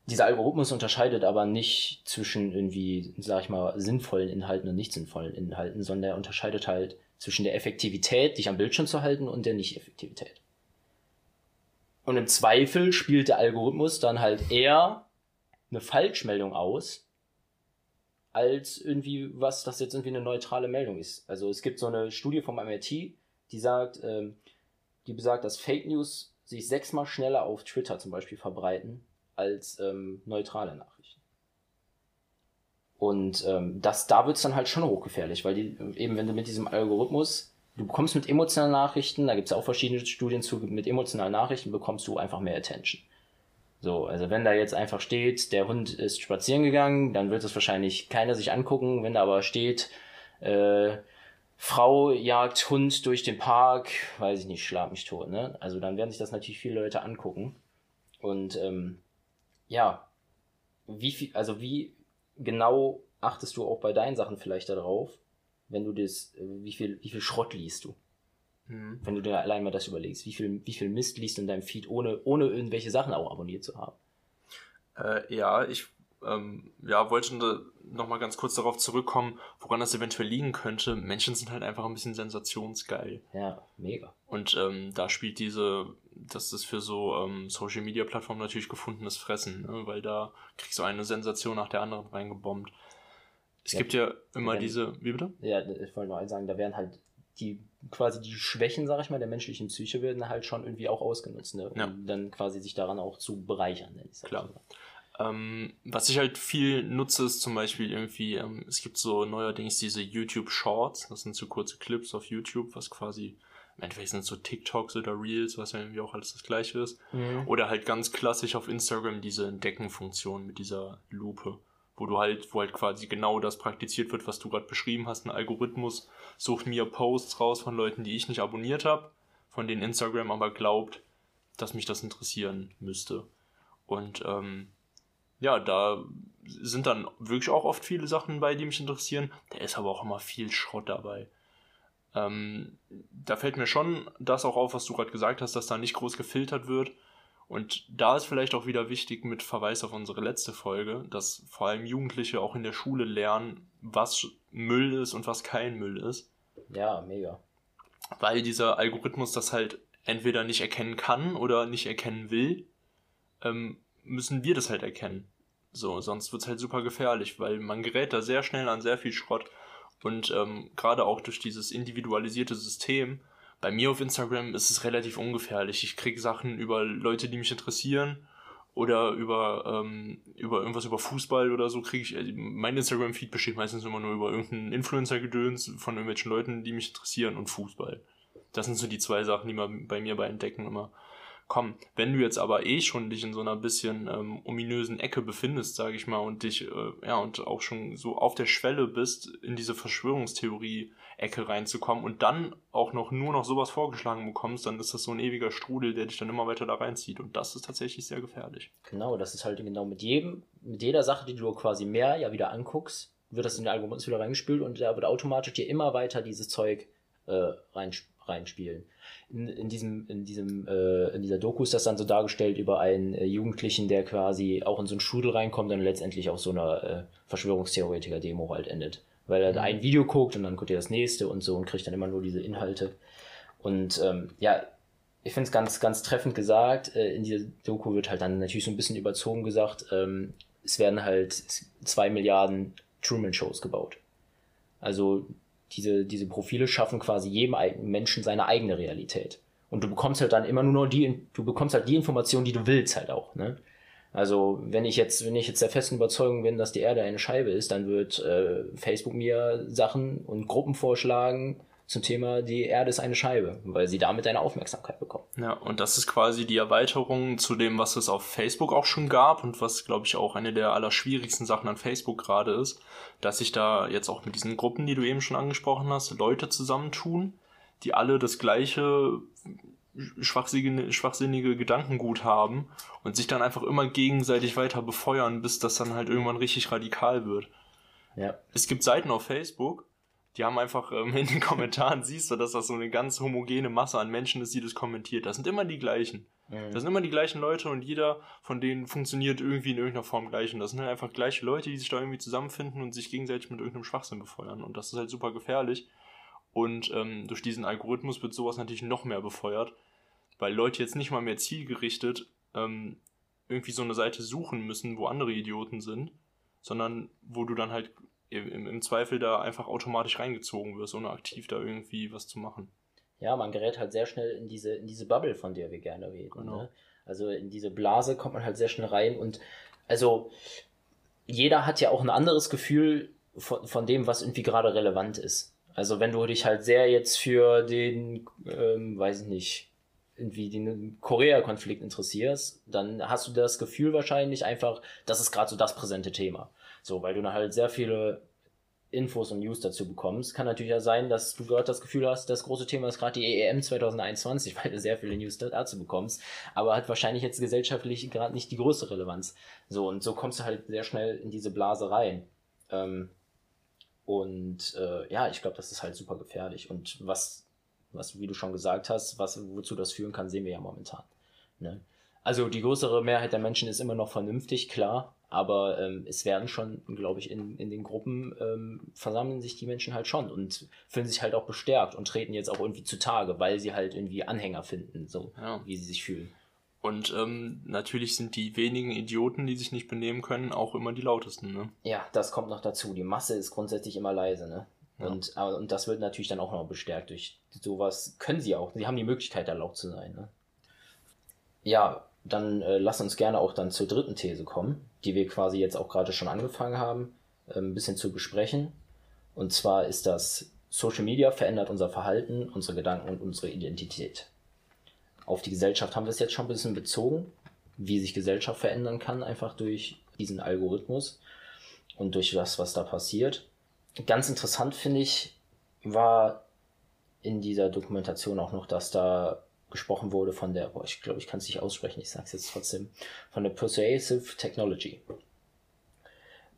dieser Algorithmus unterscheidet aber nicht zwischen irgendwie, sag ich mal, sinnvollen Inhalten und nicht sinnvollen Inhalten, sondern er unterscheidet halt zwischen der Effektivität, dich am Bildschirm zu halten, und der Nicht-Effektivität. Und im Zweifel spielt der Algorithmus dann halt eher eine Falschmeldung aus, als irgendwie was, das jetzt irgendwie eine neutrale Meldung ist. Also es gibt so eine Studie vom MIT, die sagt, ähm, die besagt, dass Fake News sich sechsmal schneller auf Twitter zum Beispiel verbreiten als ähm, neutrale Nachrichten. Und ähm, das, da wird es dann halt schon hochgefährlich, weil die, eben wenn du mit diesem Algorithmus, du bekommst mit emotionalen Nachrichten, da gibt es auch verschiedene Studien zu, mit emotionalen Nachrichten bekommst du einfach mehr Attention. So, also wenn da jetzt einfach steht, der Hund ist spazieren gegangen, dann wird es wahrscheinlich keiner sich angucken. Wenn da aber steht, äh, Frau jagt Hund durch den Park, weiß ich nicht, schlag mich tot, ne? Also dann werden sich das natürlich viele Leute angucken. Und ähm, ja, wie viel, also wie genau achtest du auch bei deinen Sachen vielleicht darauf, wenn du das, wie viel, wie viel Schrott liest du? Mhm. Wenn du dir allein mal das überlegst, wie viel, wie viel Mist liest du in deinem Feed, ohne, ohne irgendwelche Sachen auch abonniert zu haben? Äh, ja, ich ähm, ja, wollte noch mal ganz kurz darauf zurückkommen, woran das eventuell liegen könnte. Menschen sind halt einfach ein bisschen sensationsgeil. Ja, mega. Und ähm, da spielt diese, das ist für so ähm, Social Media Plattformen natürlich gefundenes Fressen, ne? weil da kriegst du eine Sensation nach der anderen reingebombt. Es ja, gibt ja immer werden, diese, wie bitte? Ja, ich wollte noch eins sagen, da werden halt die quasi die Schwächen, sag ich mal, der menschlichen Psyche werden halt schon irgendwie auch ausgenutzt, ne? Um ja. dann quasi sich daran auch zu bereichern. Klar. Ähm, was ich halt viel nutze, ist zum Beispiel irgendwie, ähm, es gibt so neuerdings diese YouTube Shorts, das sind so kurze Clips auf YouTube, was quasi, im Endeffekt sind so TikToks oder Reels, was ja irgendwie auch alles das gleiche ist. Mhm. Oder halt ganz klassisch auf Instagram diese Entdecken-Funktion mit dieser Lupe wo du halt, wo halt quasi genau das praktiziert wird, was du gerade beschrieben hast. Ein Algorithmus sucht mir Posts raus von Leuten, die ich nicht abonniert habe, von denen Instagram aber glaubt, dass mich das interessieren müsste. Und ähm, ja, da sind dann wirklich auch oft viele Sachen bei, die mich interessieren. Da ist aber auch immer viel Schrott dabei. Ähm, da fällt mir schon das auch auf, was du gerade gesagt hast, dass da nicht groß gefiltert wird. Und da ist vielleicht auch wieder wichtig mit Verweis auf unsere letzte Folge, dass vor allem Jugendliche auch in der Schule lernen, was Müll ist und was kein Müll ist. Ja, mega. Weil dieser Algorithmus das halt entweder nicht erkennen kann oder nicht erkennen will, ähm, müssen wir das halt erkennen. So, sonst wird es halt super gefährlich, weil man gerät da sehr schnell an sehr viel Schrott. Und ähm, gerade auch durch dieses individualisierte System bei mir auf Instagram ist es relativ ungefährlich. Ich kriege Sachen über Leute, die mich interessieren oder über, ähm, über irgendwas über Fußball oder so kriege ich. Äh, mein Instagram-Feed besteht meistens immer nur über irgendeinen Influencer-Gedöns von irgendwelchen Leuten, die mich interessieren und Fußball. Das sind so die zwei Sachen, die man bei mir bei Entdecken immer komm, wenn du jetzt aber eh schon dich in so einer bisschen ähm, ominösen Ecke befindest, sage ich mal, und dich, äh, ja, und auch schon so auf der Schwelle bist, in diese Verschwörungstheorie-Ecke reinzukommen und dann auch noch nur noch sowas vorgeschlagen bekommst, dann ist das so ein ewiger Strudel, der dich dann immer weiter da reinzieht. Und das ist tatsächlich sehr gefährlich. Genau, das ist halt genau mit jedem, mit jeder Sache, die du quasi mehr ja wieder anguckst, wird das in den Algorithmus wieder reingespült und da wird automatisch dir immer weiter dieses Zeug äh, reinspielen in, in diesem, in diesem, äh, in dieser Doku ist das dann so dargestellt über einen äh, Jugendlichen, der quasi auch in so einen Strudel reinkommt und letztendlich auf so einer äh, Verschwörungstheoretiker-Demo halt endet. Weil er mhm. ein Video guckt und dann guckt er das nächste und so und kriegt dann immer nur diese Inhalte. Und ähm, ja, ich finde es ganz, ganz treffend gesagt. Äh, in dieser Doku wird halt dann natürlich so ein bisschen überzogen gesagt, ähm, es werden halt zwei Milliarden Truman-Shows gebaut. Also diese, diese Profile schaffen quasi jedem Menschen seine eigene Realität. Und du bekommst halt dann immer nur noch die, du bekommst halt die Informationen, die du willst halt auch, ne? Also, wenn ich jetzt, wenn ich jetzt der festen Überzeugung bin, dass die Erde eine Scheibe ist, dann wird äh, Facebook mir Sachen und Gruppen vorschlagen, zum Thema die Erde ist eine Scheibe, weil sie damit eine Aufmerksamkeit bekommen. Ja, und das ist quasi die Erweiterung zu dem, was es auf Facebook auch schon gab und was, glaube ich, auch eine der allerschwierigsten Sachen an Facebook gerade ist, dass sich da jetzt auch mit diesen Gruppen, die du eben schon angesprochen hast, Leute zusammentun, die alle das gleiche schwachsinnige, schwachsinnige Gedankengut haben und sich dann einfach immer gegenseitig weiter befeuern, bis das dann halt irgendwann richtig radikal wird. Ja. Es gibt Seiten auf Facebook, die haben einfach ähm, in den Kommentaren siehst du, dass das so eine ganz homogene Masse an Menschen ist, die das kommentiert. Das sind immer die gleichen. Mhm. Das sind immer die gleichen Leute und jeder von denen funktioniert irgendwie in irgendeiner Form gleich. Und das sind halt einfach gleiche Leute, die sich da irgendwie zusammenfinden und sich gegenseitig mit irgendeinem Schwachsinn befeuern. Und das ist halt super gefährlich. Und ähm, durch diesen Algorithmus wird sowas natürlich noch mehr befeuert, weil Leute jetzt nicht mal mehr zielgerichtet ähm, irgendwie so eine Seite suchen müssen, wo andere Idioten sind, sondern wo du dann halt im, im Zweifel da einfach automatisch reingezogen wirst, ohne aktiv da irgendwie was zu machen. Ja, man gerät halt sehr schnell in diese, in diese Bubble, von der wir gerne reden. Genau. Ne? Also in diese Blase kommt man halt sehr schnell rein und also jeder hat ja auch ein anderes Gefühl von, von dem, was irgendwie gerade relevant ist. Also wenn du dich halt sehr jetzt für den, ähm, weiß ich nicht, irgendwie den Korea-Konflikt interessierst, dann hast du das Gefühl wahrscheinlich einfach, das ist gerade so das präsente Thema. So, weil du dann halt sehr viele Infos und News dazu bekommst. Kann natürlich ja sein, dass du dort das Gefühl hast, das große Thema ist gerade die EEM 2021, weil du sehr viele News dazu bekommst, aber hat wahrscheinlich jetzt gesellschaftlich gerade nicht die größte Relevanz. So, und so kommst du halt sehr schnell in diese Blase rein. Ähm, und äh, ja, ich glaube, das ist halt super gefährlich. Und was, was, wie du schon gesagt hast, was, wozu das führen kann, sehen wir ja momentan. Ne? Also die größere Mehrheit der Menschen ist immer noch vernünftig, klar, aber ähm, es werden schon, glaube ich, in, in den Gruppen ähm, versammeln sich die Menschen halt schon und fühlen sich halt auch bestärkt und treten jetzt auch irgendwie zutage, weil sie halt irgendwie Anhänger finden, so ja. wie sie sich fühlen. Und ähm, natürlich sind die wenigen Idioten, die sich nicht benehmen können, auch immer die lautesten, ne? Ja, das kommt noch dazu. Die Masse ist grundsätzlich immer leise, ne? Ja. Und, und das wird natürlich dann auch noch bestärkt durch sowas. Können sie auch. Sie haben die Möglichkeit, erlaubt zu sein. Ne? Ja, dann äh, lass uns gerne auch dann zur dritten These kommen, die wir quasi jetzt auch gerade schon angefangen haben, äh, ein bisschen zu besprechen. Und zwar ist das Social Media verändert unser Verhalten, unsere Gedanken und unsere Identität. Auf die Gesellschaft haben wir es jetzt schon ein bisschen bezogen, wie sich Gesellschaft verändern kann, einfach durch diesen Algorithmus und durch das, was da passiert. Ganz interessant finde ich, war in dieser Dokumentation auch noch, dass da gesprochen wurde von der, boah, ich glaube, ich kann es nicht aussprechen, ich sage es jetzt trotzdem, von der Persuasive Technology.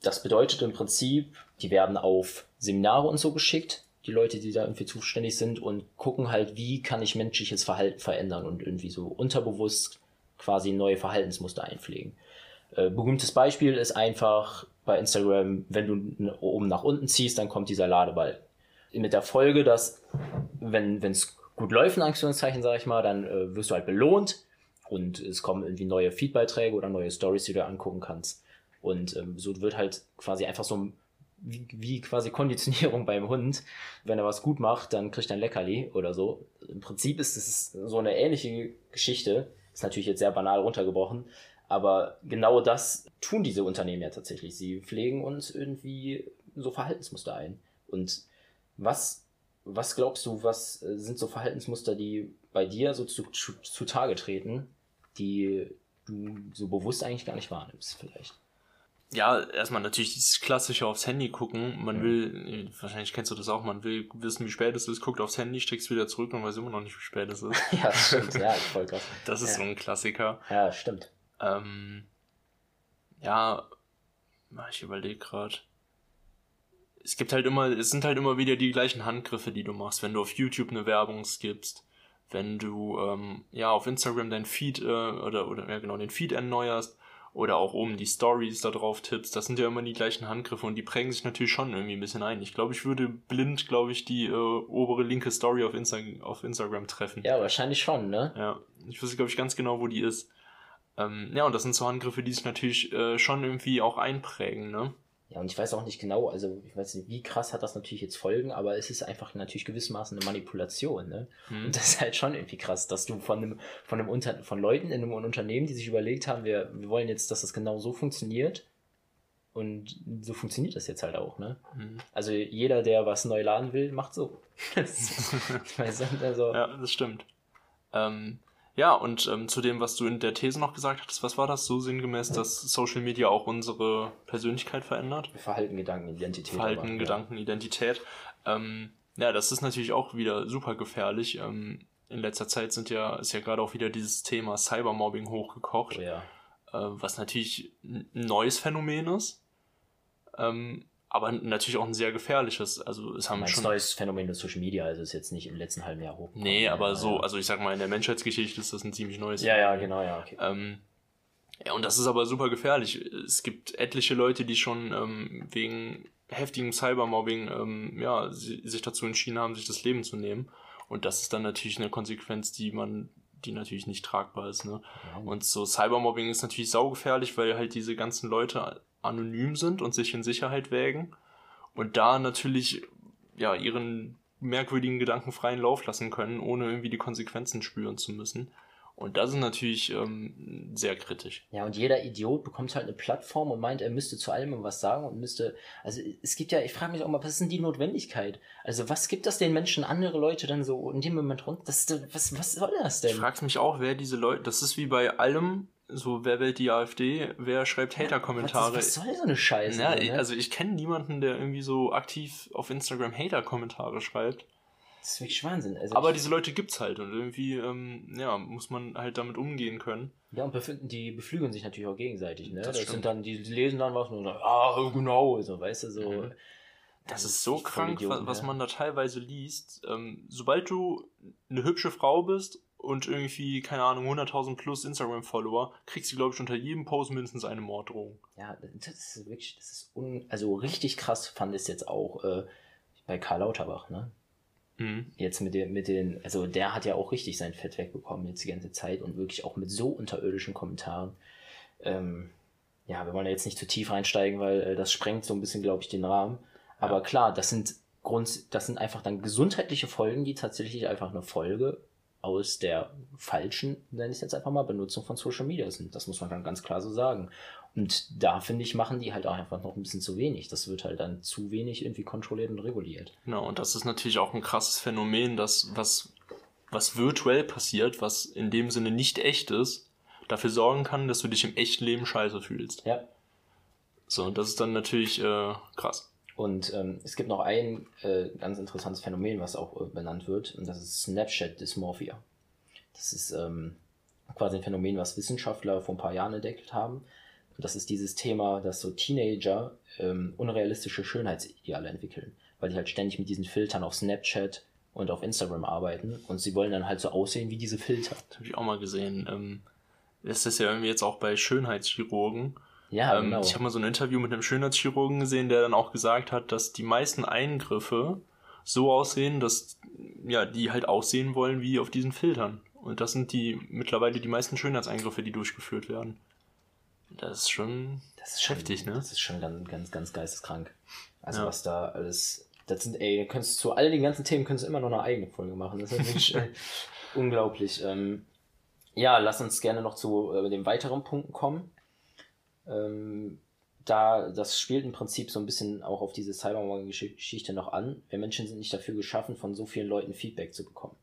Das bedeutet im Prinzip, die werden auf Seminare und so geschickt, die Leute, die da irgendwie zuständig sind und gucken halt, wie kann ich menschliches Verhalten verändern und irgendwie so unterbewusst quasi neue Verhaltensmuster einpflegen. Äh, berühmtes Beispiel ist einfach bei Instagram, wenn du oben nach unten ziehst, dann kommt dieser Ladeball. Mit der Folge, dass wenn es gut läuft, in Anführungszeichen, sage ich mal, dann äh, wirst du halt belohnt und es kommen irgendwie neue Feedbeiträge oder neue Stories, die du angucken kannst. Und ähm, so wird halt quasi einfach so wie, wie quasi Konditionierung beim Hund. Wenn er was gut macht, dann kriegt er ein Leckerli oder so. Im Prinzip ist es so eine ähnliche Geschichte. Ist natürlich jetzt sehr banal runtergebrochen. Aber genau das tun diese Unternehmen ja tatsächlich. Sie pflegen uns irgendwie so Verhaltensmuster ein. Und was, was glaubst du, was äh, sind so Verhaltensmuster, die bei dir so zu, zu, zutage treten, die du so bewusst eigentlich gar nicht wahrnimmst, vielleicht? Ja, erstmal natürlich dieses klassische aufs Handy gucken. Man mhm. will, wahrscheinlich kennst du das auch, man will wissen, wie spät es ist, guckt aufs Handy, steckst wieder zurück und weiß immer noch nicht, wie spät es ist. ja, stimmt, ja, voll krass. Das ist ja. so ein Klassiker. Ja, stimmt. Ähm, ja, ich überlege gerade. Es gibt halt immer, es sind halt immer wieder die gleichen Handgriffe, die du machst, wenn du auf YouTube eine Werbung skippst, wenn du ähm, ja auf Instagram dein Feed äh, oder oder ja genau den Feed erneuerst oder auch oben die Stories da drauf tippst, das sind ja immer die gleichen Handgriffe und die prägen sich natürlich schon irgendwie ein bisschen ein. Ich glaube, ich würde blind, glaube ich, die äh, obere linke Story auf, Insta auf Instagram treffen. Ja, wahrscheinlich schon, ne? Ja, ich wüsste, glaube ich, ganz genau, wo die ist. Ähm, ja, und das sind so Handgriffe, die sich natürlich äh, schon irgendwie auch einprägen, ne? Ja, und ich weiß auch nicht genau, also ich weiß nicht, wie krass hat das natürlich jetzt Folgen, aber es ist einfach natürlich gewissermaßen eine Manipulation, ne? Mhm. Und das ist halt schon irgendwie krass, dass du von einem, von einem Unter von Leuten in einem Unternehmen, die sich überlegt haben, wir, wir wollen jetzt, dass das genau so funktioniert. Und so funktioniert das jetzt halt auch, ne? Mhm. Also jeder, der was neu laden will, macht so. ich weiß, also, ja, das stimmt. Ähm, ja, und ähm, zu dem, was du in der These noch gesagt hattest, was war das? So sinngemäß, dass Social Media auch unsere Persönlichkeit verändert? Verhalten, Gedanken, Identität. Verhalten, aber, Gedanken, ja. Identität. Ähm, ja, das ist natürlich auch wieder super gefährlich. Ähm, in letzter Zeit sind ja, ist ja gerade auch wieder dieses Thema Cybermobbing hochgekocht. Oh ja. äh, was natürlich ein neues Phänomen ist. Ähm, aber natürlich auch ein sehr gefährliches. Also es haben ein schon neues Phänomen des Social Media, also ist jetzt nicht im letzten halben Jahr hoch. Nee, aber ja, so, also ich sag mal, in der Menschheitsgeschichte ist das ein ziemlich neues. Ja, ja, genau, ja, okay. Ähm, ja, und das ist aber super gefährlich. Es gibt etliche Leute, die schon ähm, wegen heftigem Cybermobbing ähm, ja, sich dazu entschieden haben, sich das Leben zu nehmen. Und das ist dann natürlich eine Konsequenz, die man, die natürlich nicht tragbar ist. Ne? Ja. Und so Cybermobbing ist natürlich saugefährlich, weil halt diese ganzen Leute anonym sind und sich in Sicherheit wägen und da natürlich ja ihren merkwürdigen Gedanken freien Lauf lassen können, ohne irgendwie die Konsequenzen spüren zu müssen. Und das ist natürlich ähm, sehr kritisch. Ja, und jeder Idiot bekommt halt eine Plattform und meint, er müsste zu allem was sagen und müsste. Also es gibt ja, ich frage mich auch mal, was ist denn die Notwendigkeit? Also was gibt das den Menschen, andere Leute dann so in dem Moment rund? Das, was, was soll das denn? Ich frage mich auch, wer diese Leute. Das ist wie bei allem, so, wer wählt die AfD? Wer schreibt Hater-Kommentare? Was, was, soll so eine Scheiße? Ja, ne? Also ich kenne niemanden, der irgendwie so aktiv auf Instagram Hater-Kommentare schreibt. Das ist wirklich Wahnsinn. Also Aber diese Leute gibt's halt und irgendwie, ähm, ja, muss man halt damit umgehen können. Ja, und die beflügeln sich natürlich auch gegenseitig, ne? Das, das sind dann, die lesen dann was und sagen, ah, genau, so, weißt du, so. Mhm. Das, das ist so krank, Idioten, was, was man da teilweise liest. Ähm, sobald du eine hübsche Frau bist und irgendwie, keine Ahnung, 100.000 plus Instagram-Follower, kriegst du, glaube ich, unter jedem Post mindestens eine Morddrohung. Ja, das ist wirklich, das ist un, also richtig krass fand ich es jetzt auch äh, bei Karl Lauterbach, ne? Mhm. Jetzt mit den, mit den, also der hat ja auch richtig sein Fett wegbekommen jetzt die ganze Zeit und wirklich auch mit so unterirdischen Kommentaren. Ähm, ja, wir wollen ja jetzt nicht zu tief reinsteigen, weil äh, das sprengt so ein bisschen, glaube ich, den Rahmen. Aber ja. klar, das sind Grund, das sind einfach dann gesundheitliche Folgen, die tatsächlich einfach eine Folge aus der falschen, nenne ich es jetzt einfach mal, Benutzung von Social Media sind. Das muss man dann ganz klar so sagen. Und da finde ich, machen die halt auch einfach noch ein bisschen zu wenig. Das wird halt dann zu wenig irgendwie kontrolliert und reguliert. Genau, und das ist natürlich auch ein krasses Phänomen, dass was, was virtuell passiert, was in dem Sinne nicht echt ist, dafür sorgen kann, dass du dich im echten Leben scheiße fühlst. Ja. So, und das ist dann natürlich äh, krass. Und ähm, es gibt noch ein äh, ganz interessantes Phänomen, was auch äh, benannt wird, und das ist Snapchat-Dysmorphia. Das ist ähm, quasi ein Phänomen, was Wissenschaftler vor ein paar Jahren entdeckt haben. Und das ist dieses Thema, dass so Teenager ähm, unrealistische Schönheitsideale entwickeln, weil die halt ständig mit diesen Filtern auf Snapchat und auf Instagram arbeiten und sie wollen dann halt so aussehen wie diese Filter. Das habe ich auch mal gesehen. Ähm, das ist ja irgendwie jetzt auch bei Schönheitschirurgen ja, ähm, genau. Ich habe mal so ein Interview mit einem Schönheitschirurgen gesehen, der dann auch gesagt hat, dass die meisten Eingriffe so aussehen, dass ja, die halt aussehen wollen wie auf diesen Filtern. Und das sind die mittlerweile die meisten Schönheitseingriffe, die durchgeführt werden. Das ist schon das ist schon, heftig, ne? Das ist schon ganz, ganz, ganz geisteskrank. Also ja. was da alles. Das sind, ey, du könntest zu all den ganzen Themen könntest du immer noch eine eigene Folge machen. Das ist wirklich äh, unglaublich. Ähm, ja, lass uns gerne noch zu äh, den weiteren Punkten kommen. Ähm, da, das spielt im Prinzip so ein bisschen auch auf diese Cybermobbing-Geschichte noch an. Wir Menschen sind nicht dafür geschaffen, von so vielen Leuten Feedback zu bekommen.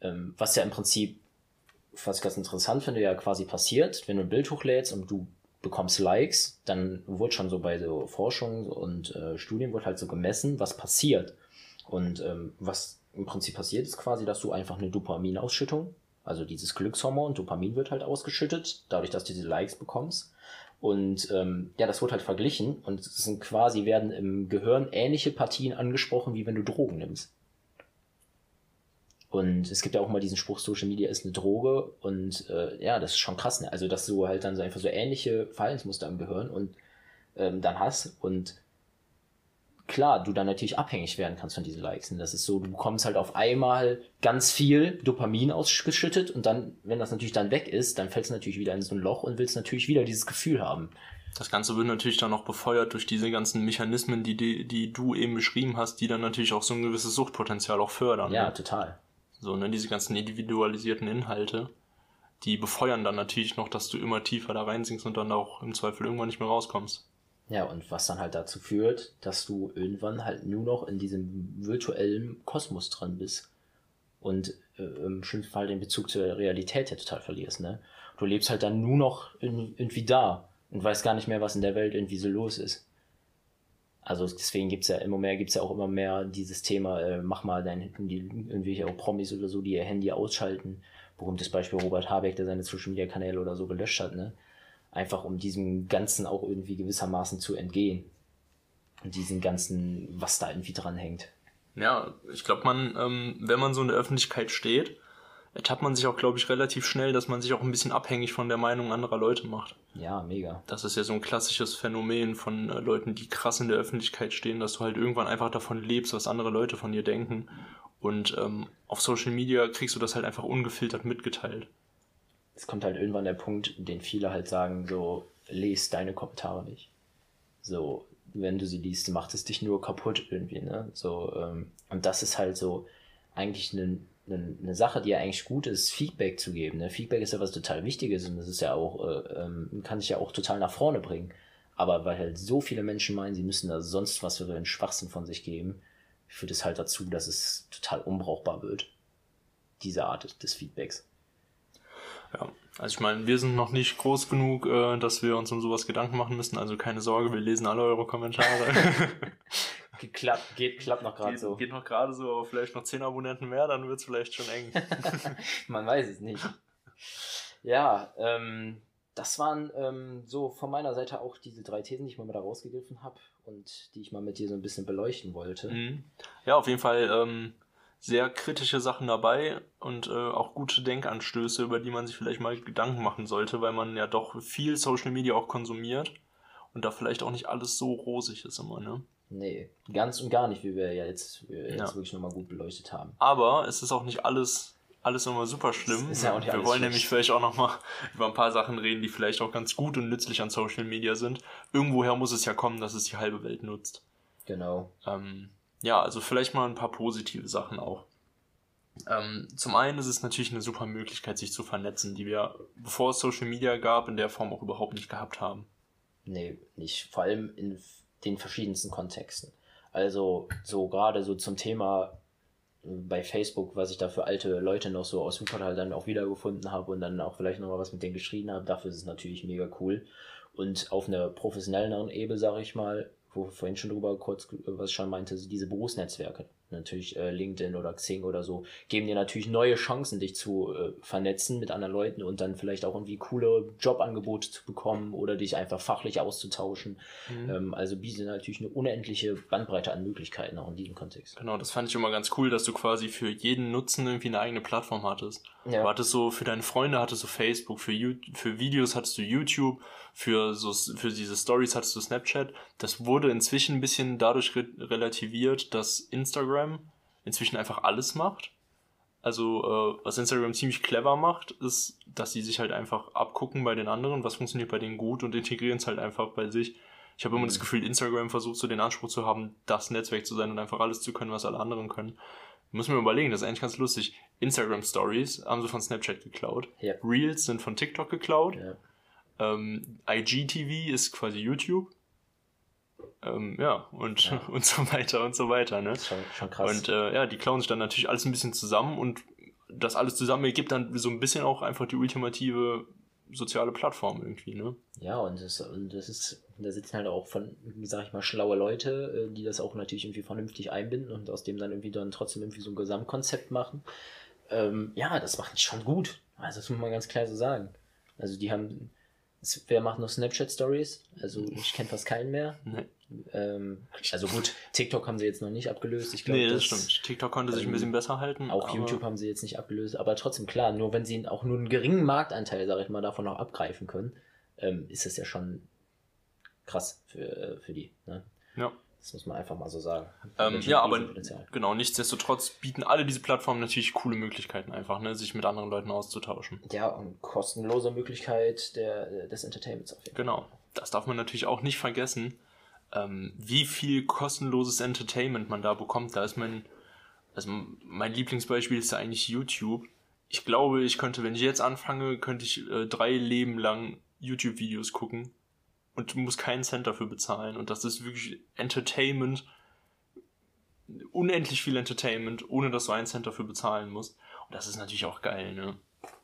Ähm, was ja im Prinzip, was ich ganz interessant finde, ja quasi passiert, wenn du ein Bild hochlädst und du bekommst Likes, dann wird schon so bei so Forschung und äh, Studien wird halt so gemessen, was passiert. Und ähm, was im Prinzip passiert, ist quasi, dass du einfach eine Dopaminausschüttung, also dieses Glückshormon, Dopamin wird halt ausgeschüttet, dadurch, dass du diese Likes bekommst. Und ähm, ja, das wird halt verglichen und es sind quasi, werden im Gehirn ähnliche Partien angesprochen, wie wenn du Drogen nimmst. Und es gibt ja auch mal diesen Spruch, Social Media ist eine Droge. Und äh, ja, das ist schon krass. Ne? Also, dass du halt dann so einfach so ähnliche Verhaltensmuster im Gehirn und ähm, dann hast. Und klar, du dann natürlich abhängig werden kannst von diesen Likes. Und das ist so, du bekommst halt auf einmal ganz viel Dopamin ausgeschüttet und dann, wenn das natürlich dann weg ist, dann fällst du natürlich wieder in so ein Loch und willst natürlich wieder dieses Gefühl haben. Das Ganze wird natürlich dann noch befeuert durch diese ganzen Mechanismen, die, die, die du eben beschrieben hast, die dann natürlich auch so ein gewisses Suchtpotenzial auch fördern. Ja, ne? total. So, ne, diese ganzen individualisierten Inhalte, die befeuern dann natürlich noch, dass du immer tiefer da reinsinkst und dann auch im Zweifel irgendwann nicht mehr rauskommst. Ja, und was dann halt dazu führt, dass du irgendwann halt nur noch in diesem virtuellen Kosmos drin bist und äh, im schlimmsten Fall den Bezug zur Realität ja total verlierst, ne? Du lebst halt dann nur noch in, irgendwie da und weißt gar nicht mehr, was in der Welt irgendwie so los ist. Also deswegen gibt's ja immer mehr, gibt's ja auch immer mehr dieses Thema, äh, mach mal dein Handy, irgendwelche auch Promis oder so, die ihr Handy ausschalten. Berühmtes Beispiel Robert Habeck, der seine Social Media Kanäle oder so gelöscht hat, ne? Einfach um diesem Ganzen auch irgendwie gewissermaßen zu entgehen. Und diesem Ganzen, was da irgendwie dran hängt. Ja, ich glaube, man, ähm, wenn man so in der Öffentlichkeit steht, ertappt man sich auch, glaube ich, relativ schnell, dass man sich auch ein bisschen abhängig von der Meinung anderer Leute macht. Ja, mega. Das ist ja so ein klassisches Phänomen von äh, Leuten, die krass in der Öffentlichkeit stehen, dass du halt irgendwann einfach davon lebst, was andere Leute von dir denken. Und ähm, auf Social Media kriegst du das halt einfach ungefiltert mitgeteilt es kommt halt irgendwann der Punkt, den viele halt sagen, so, lest deine Kommentare nicht. So, wenn du sie liest, macht es dich nur kaputt irgendwie, ne? So, ähm, und das ist halt so eigentlich eine, eine, eine Sache, die ja eigentlich gut ist, Feedback zu geben. Ne? Feedback ist ja was total Wichtiges und das ist ja auch, äh, ähm, kann sich ja auch total nach vorne bringen. Aber weil halt so viele Menschen meinen, sie müssen da sonst was für einen Schwachsinn von sich geben, führt es halt dazu, dass es total unbrauchbar wird. Diese Art des Feedbacks. Ja, also ich meine, wir sind noch nicht groß genug, äh, dass wir uns um sowas Gedanken machen müssen. Also keine Sorge, wir lesen alle eure Kommentare. Geklappt, geht, klappt noch gerade so. Geht noch gerade so, aber vielleicht noch 10 Abonnenten mehr, dann wird es vielleicht schon eng. Man weiß es nicht. Ja, ähm, das waren ähm, so von meiner Seite auch diese drei Thesen, die ich mal da rausgegriffen habe und die ich mal mit dir so ein bisschen beleuchten wollte. Mhm. Ja, auf jeden Fall ähm, sehr kritische Sachen dabei und äh, auch gute Denkanstöße, über die man sich vielleicht mal Gedanken machen sollte, weil man ja doch viel Social Media auch konsumiert und da vielleicht auch nicht alles so rosig ist immer, ne? Nee, ganz und gar nicht, wie wir ja jetzt, wir jetzt ja. wirklich nochmal gut beleuchtet haben. Aber es ist auch nicht alles, alles immer super schlimm. Ist ja auch nicht wir wollen schlecht. nämlich vielleicht auch nochmal über ein paar Sachen reden, die vielleicht auch ganz gut und nützlich an Social Media sind. Irgendwoher muss es ja kommen, dass es die halbe Welt nutzt. Genau. Ähm, ja, also vielleicht mal ein paar positive Sachen auch. Ähm, zum einen ist es natürlich eine super Möglichkeit, sich zu vernetzen, die wir, bevor es Social Media gab, in der Form auch überhaupt nicht gehabt haben. Nee, nicht. Vor allem in den verschiedensten Kontexten. Also so gerade so zum Thema äh, bei Facebook, was ich da für alte Leute noch so aus Wuppertal dann auch wiedergefunden habe und dann auch vielleicht nochmal was mit denen geschrieben habe, dafür ist es natürlich mega cool. Und auf einer professionelleren Ebene, sage ich mal, wo vorhin schon drüber kurz, was ich schon meinte, diese Berufsnetzwerke natürlich äh, LinkedIn oder Xing oder so, geben dir natürlich neue Chancen, dich zu äh, vernetzen mit anderen Leuten und dann vielleicht auch irgendwie coole Jobangebote zu bekommen oder dich einfach fachlich auszutauschen. Mhm. Ähm, also bieten natürlich eine unendliche Bandbreite an Möglichkeiten auch in diesem Kontext. Genau, das fand ich immer ganz cool, dass du quasi für jeden Nutzen irgendwie eine eigene Plattform hattest. Ja. Du hattest so, für deine Freunde hattest du Facebook, für, für Videos hattest du YouTube, für so, für diese Stories hattest du Snapchat. Das wurde inzwischen ein bisschen dadurch re relativiert, dass Instagram inzwischen einfach alles macht. Also, äh, was Instagram ziemlich clever macht, ist, dass sie sich halt einfach abgucken bei den anderen, was funktioniert bei denen gut und integrieren es halt einfach bei sich. Ich habe immer mhm. das Gefühl, Instagram versucht so den Anspruch zu haben, das Netzwerk zu sein und einfach alles zu können, was alle anderen können. Muss mir überlegen, das ist eigentlich ganz lustig. Instagram Stories haben sie von Snapchat geklaut. Ja. Reels sind von TikTok geklaut. Ja. Ähm, IGTV ist quasi YouTube. Ähm, ja, und, ja. und so weiter und so weiter. Ne? Schon, schon krass. Und äh, ja, die klauen sich dann natürlich alles ein bisschen zusammen und das alles zusammen ergibt dann so ein bisschen auch einfach die ultimative soziale Plattform irgendwie, ne? Ja, und das, und das ist, da sitzen halt auch von, sag ich mal, schlaue Leute, äh, die das auch natürlich irgendwie vernünftig einbinden und aus dem dann irgendwie dann trotzdem irgendwie so ein Gesamtkonzept machen. Ähm, ja, das macht schon gut. Also das muss man ganz klar so sagen. Also die haben, wer macht noch Snapchat Stories? Also ich kenne fast keinen mehr. Nee. Ähm, also gut, TikTok haben sie jetzt noch nicht abgelöst. Ich glaube, nee, das, das, stimmt. TikTok konnte ähm, sich ein bisschen besser halten. Auch YouTube haben sie jetzt nicht abgelöst, aber trotzdem klar, nur wenn sie auch nur einen geringen Marktanteil, sage ich mal, davon noch abgreifen können, ähm, ist es ja schon krass für, für die. Ne? Ja. Das muss man einfach mal so sagen. Ähm, ja, aber genau, nichtsdestotrotz bieten alle diese Plattformen natürlich coole Möglichkeiten einfach, ne, sich mit anderen Leuten auszutauschen. Ja, und kostenlose Möglichkeit der, des Entertainments auf jeden Fall. Genau, das darf man natürlich auch nicht vergessen, ähm, wie viel kostenloses Entertainment man da bekommt. Da ist mein, also mein Lieblingsbeispiel ist ja eigentlich YouTube. Ich glaube, ich könnte, wenn ich jetzt anfange, könnte ich äh, drei Leben lang YouTube-Videos gucken und du musst keinen Cent dafür bezahlen. Und das ist wirklich Entertainment, unendlich viel Entertainment, ohne dass du einen Cent dafür bezahlen musst. Und das ist natürlich auch geil, ne?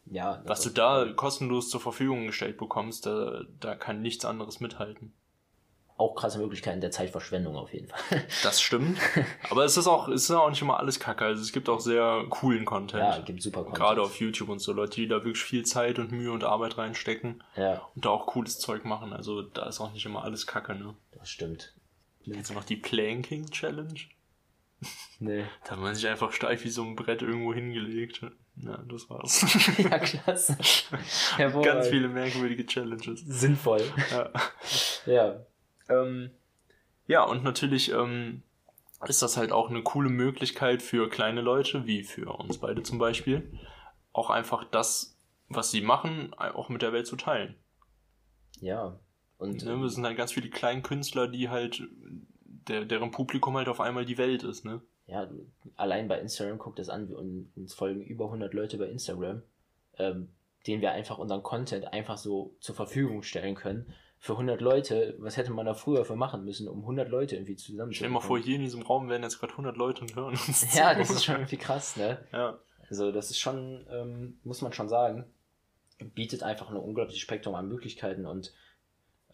Ja. Was du da kostenlos zur Verfügung gestellt bekommst, da, da kann nichts anderes mithalten auch krasse Möglichkeiten der Zeitverschwendung auf jeden Fall. Das stimmt. Aber es ist auch, es ist auch nicht immer alles Kacke. Also es gibt auch sehr coolen Content. Ja, gibt super Content. Gerade auf YouTube und so Leute, die da wirklich viel Zeit und Mühe und Arbeit reinstecken. Ja. Und da auch cooles Zeug machen. Also da ist auch nicht immer alles Kacke, ne? Das stimmt. Jetzt noch die Planking Challenge. Nee. Da hat man sich einfach steif wie so ein Brett irgendwo hingelegt. Ja, das war's. ja, klasse. Ganz viele merkwürdige Challenges. Sinnvoll. Ja. ja. Ähm, ja, und natürlich ähm, ist das halt auch eine coole Möglichkeit für kleine Leute, wie für uns beide zum Beispiel, auch einfach das, was sie machen, auch mit der Welt zu teilen. Ja. Und ne, wir sind halt ganz viele kleine Künstler, die halt, der, deren Publikum halt auf einmal die Welt ist, ne? Ja, allein bei Instagram guckt das an, und uns folgen über 100 Leute bei Instagram, ähm, denen wir einfach unseren Content einfach so zur Verfügung stellen können für 100 Leute, was hätte man da früher für machen müssen, um 100 Leute irgendwie zusammen Stell dir mal vor, hier in diesem Raum wären jetzt gerade 100 Leute und hören uns Ja, das ist schon irgendwie krass, ne? Ja. Also das ist schon, ähm, muss man schon sagen, bietet einfach ein unglaubliches Spektrum an Möglichkeiten und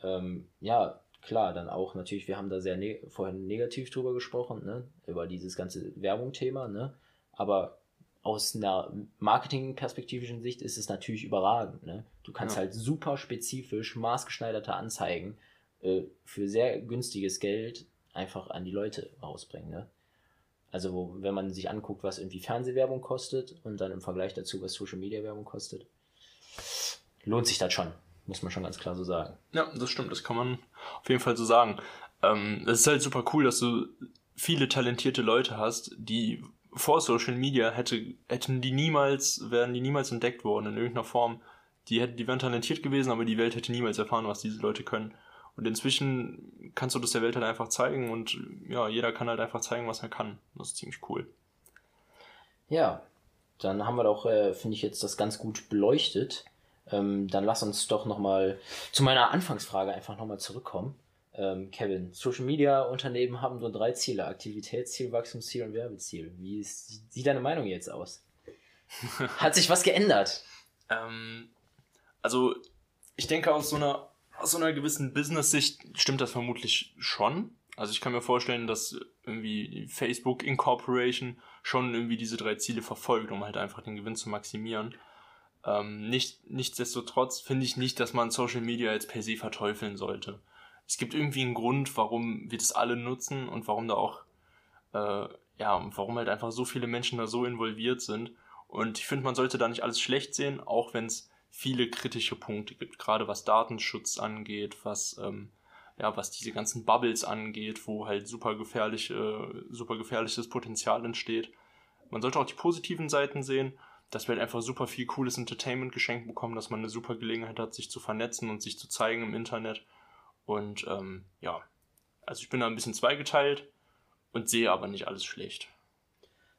ähm, ja, klar, dann auch natürlich, wir haben da sehr ne vorhin negativ drüber gesprochen, ne? über dieses ganze Werbung-Thema, ne? aber aus einer marketingperspektivischen Sicht ist es natürlich überragend. Ne? Du kannst ja. halt super spezifisch maßgeschneiderte Anzeigen äh, für sehr günstiges Geld einfach an die Leute rausbringen. Ne? Also wenn man sich anguckt, was irgendwie Fernsehwerbung kostet und dann im Vergleich dazu, was Social Media Werbung kostet, lohnt sich das schon, muss man schon ganz klar so sagen. Ja, das stimmt, das kann man auf jeden Fall so sagen. Ähm, es ist halt super cool, dass du viele talentierte Leute hast, die vor Social Media hätte, hätten die niemals, wären die niemals entdeckt worden in irgendeiner Form. Die hätten, die wären talentiert gewesen, aber die Welt hätte niemals erfahren, was diese Leute können. Und inzwischen kannst du das der Welt halt einfach zeigen und ja, jeder kann halt einfach zeigen, was er kann. Das ist ziemlich cool. Ja, dann haben wir doch, äh, finde ich, jetzt das ganz gut beleuchtet. Ähm, dann lass uns doch nochmal zu meiner Anfangsfrage einfach nochmal zurückkommen. Ähm, Kevin, Social Media Unternehmen haben so drei Ziele: Aktivitätsziel, Wachstumsziel und Werbeziel. Wie ist, sieht deine Meinung jetzt aus? Hat sich was geändert? Ähm, also, ich denke, aus so einer, aus so einer gewissen Business-Sicht stimmt das vermutlich schon. Also, ich kann mir vorstellen, dass irgendwie Facebook Incorporation schon irgendwie diese drei Ziele verfolgt, um halt einfach den Gewinn zu maximieren. Ähm, nicht, nichtsdestotrotz finde ich nicht, dass man Social Media jetzt per se verteufeln sollte. Es gibt irgendwie einen Grund, warum wir das alle nutzen und warum da auch, äh, ja, warum halt einfach so viele Menschen da so involviert sind. Und ich finde, man sollte da nicht alles schlecht sehen, auch wenn es viele kritische Punkte gibt, gerade was Datenschutz angeht, was, ähm, ja, was diese ganzen Bubbles angeht, wo halt super gefährlich, äh, super gefährliches Potenzial entsteht. Man sollte auch die positiven Seiten sehen, dass wir halt einfach super viel cooles Entertainment geschenkt bekommen, dass man eine super Gelegenheit hat, sich zu vernetzen und sich zu zeigen im Internet. Und ähm, ja, also ich bin da ein bisschen zweigeteilt und sehe aber nicht alles schlecht.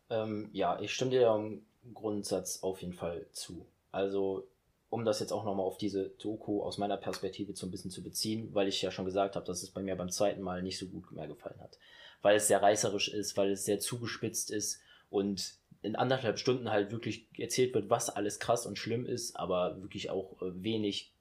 Ähm, ja, ich stimme dir im Grundsatz auf jeden Fall zu. Also, um das jetzt auch nochmal auf diese Doku aus meiner Perspektive so ein bisschen zu beziehen, weil ich ja schon gesagt habe, dass es bei mir beim zweiten Mal nicht so gut mehr gefallen hat. Weil es sehr reißerisch ist, weil es sehr zugespitzt ist und in anderthalb Stunden halt wirklich erzählt wird, was alles krass und schlimm ist, aber wirklich auch äh, wenig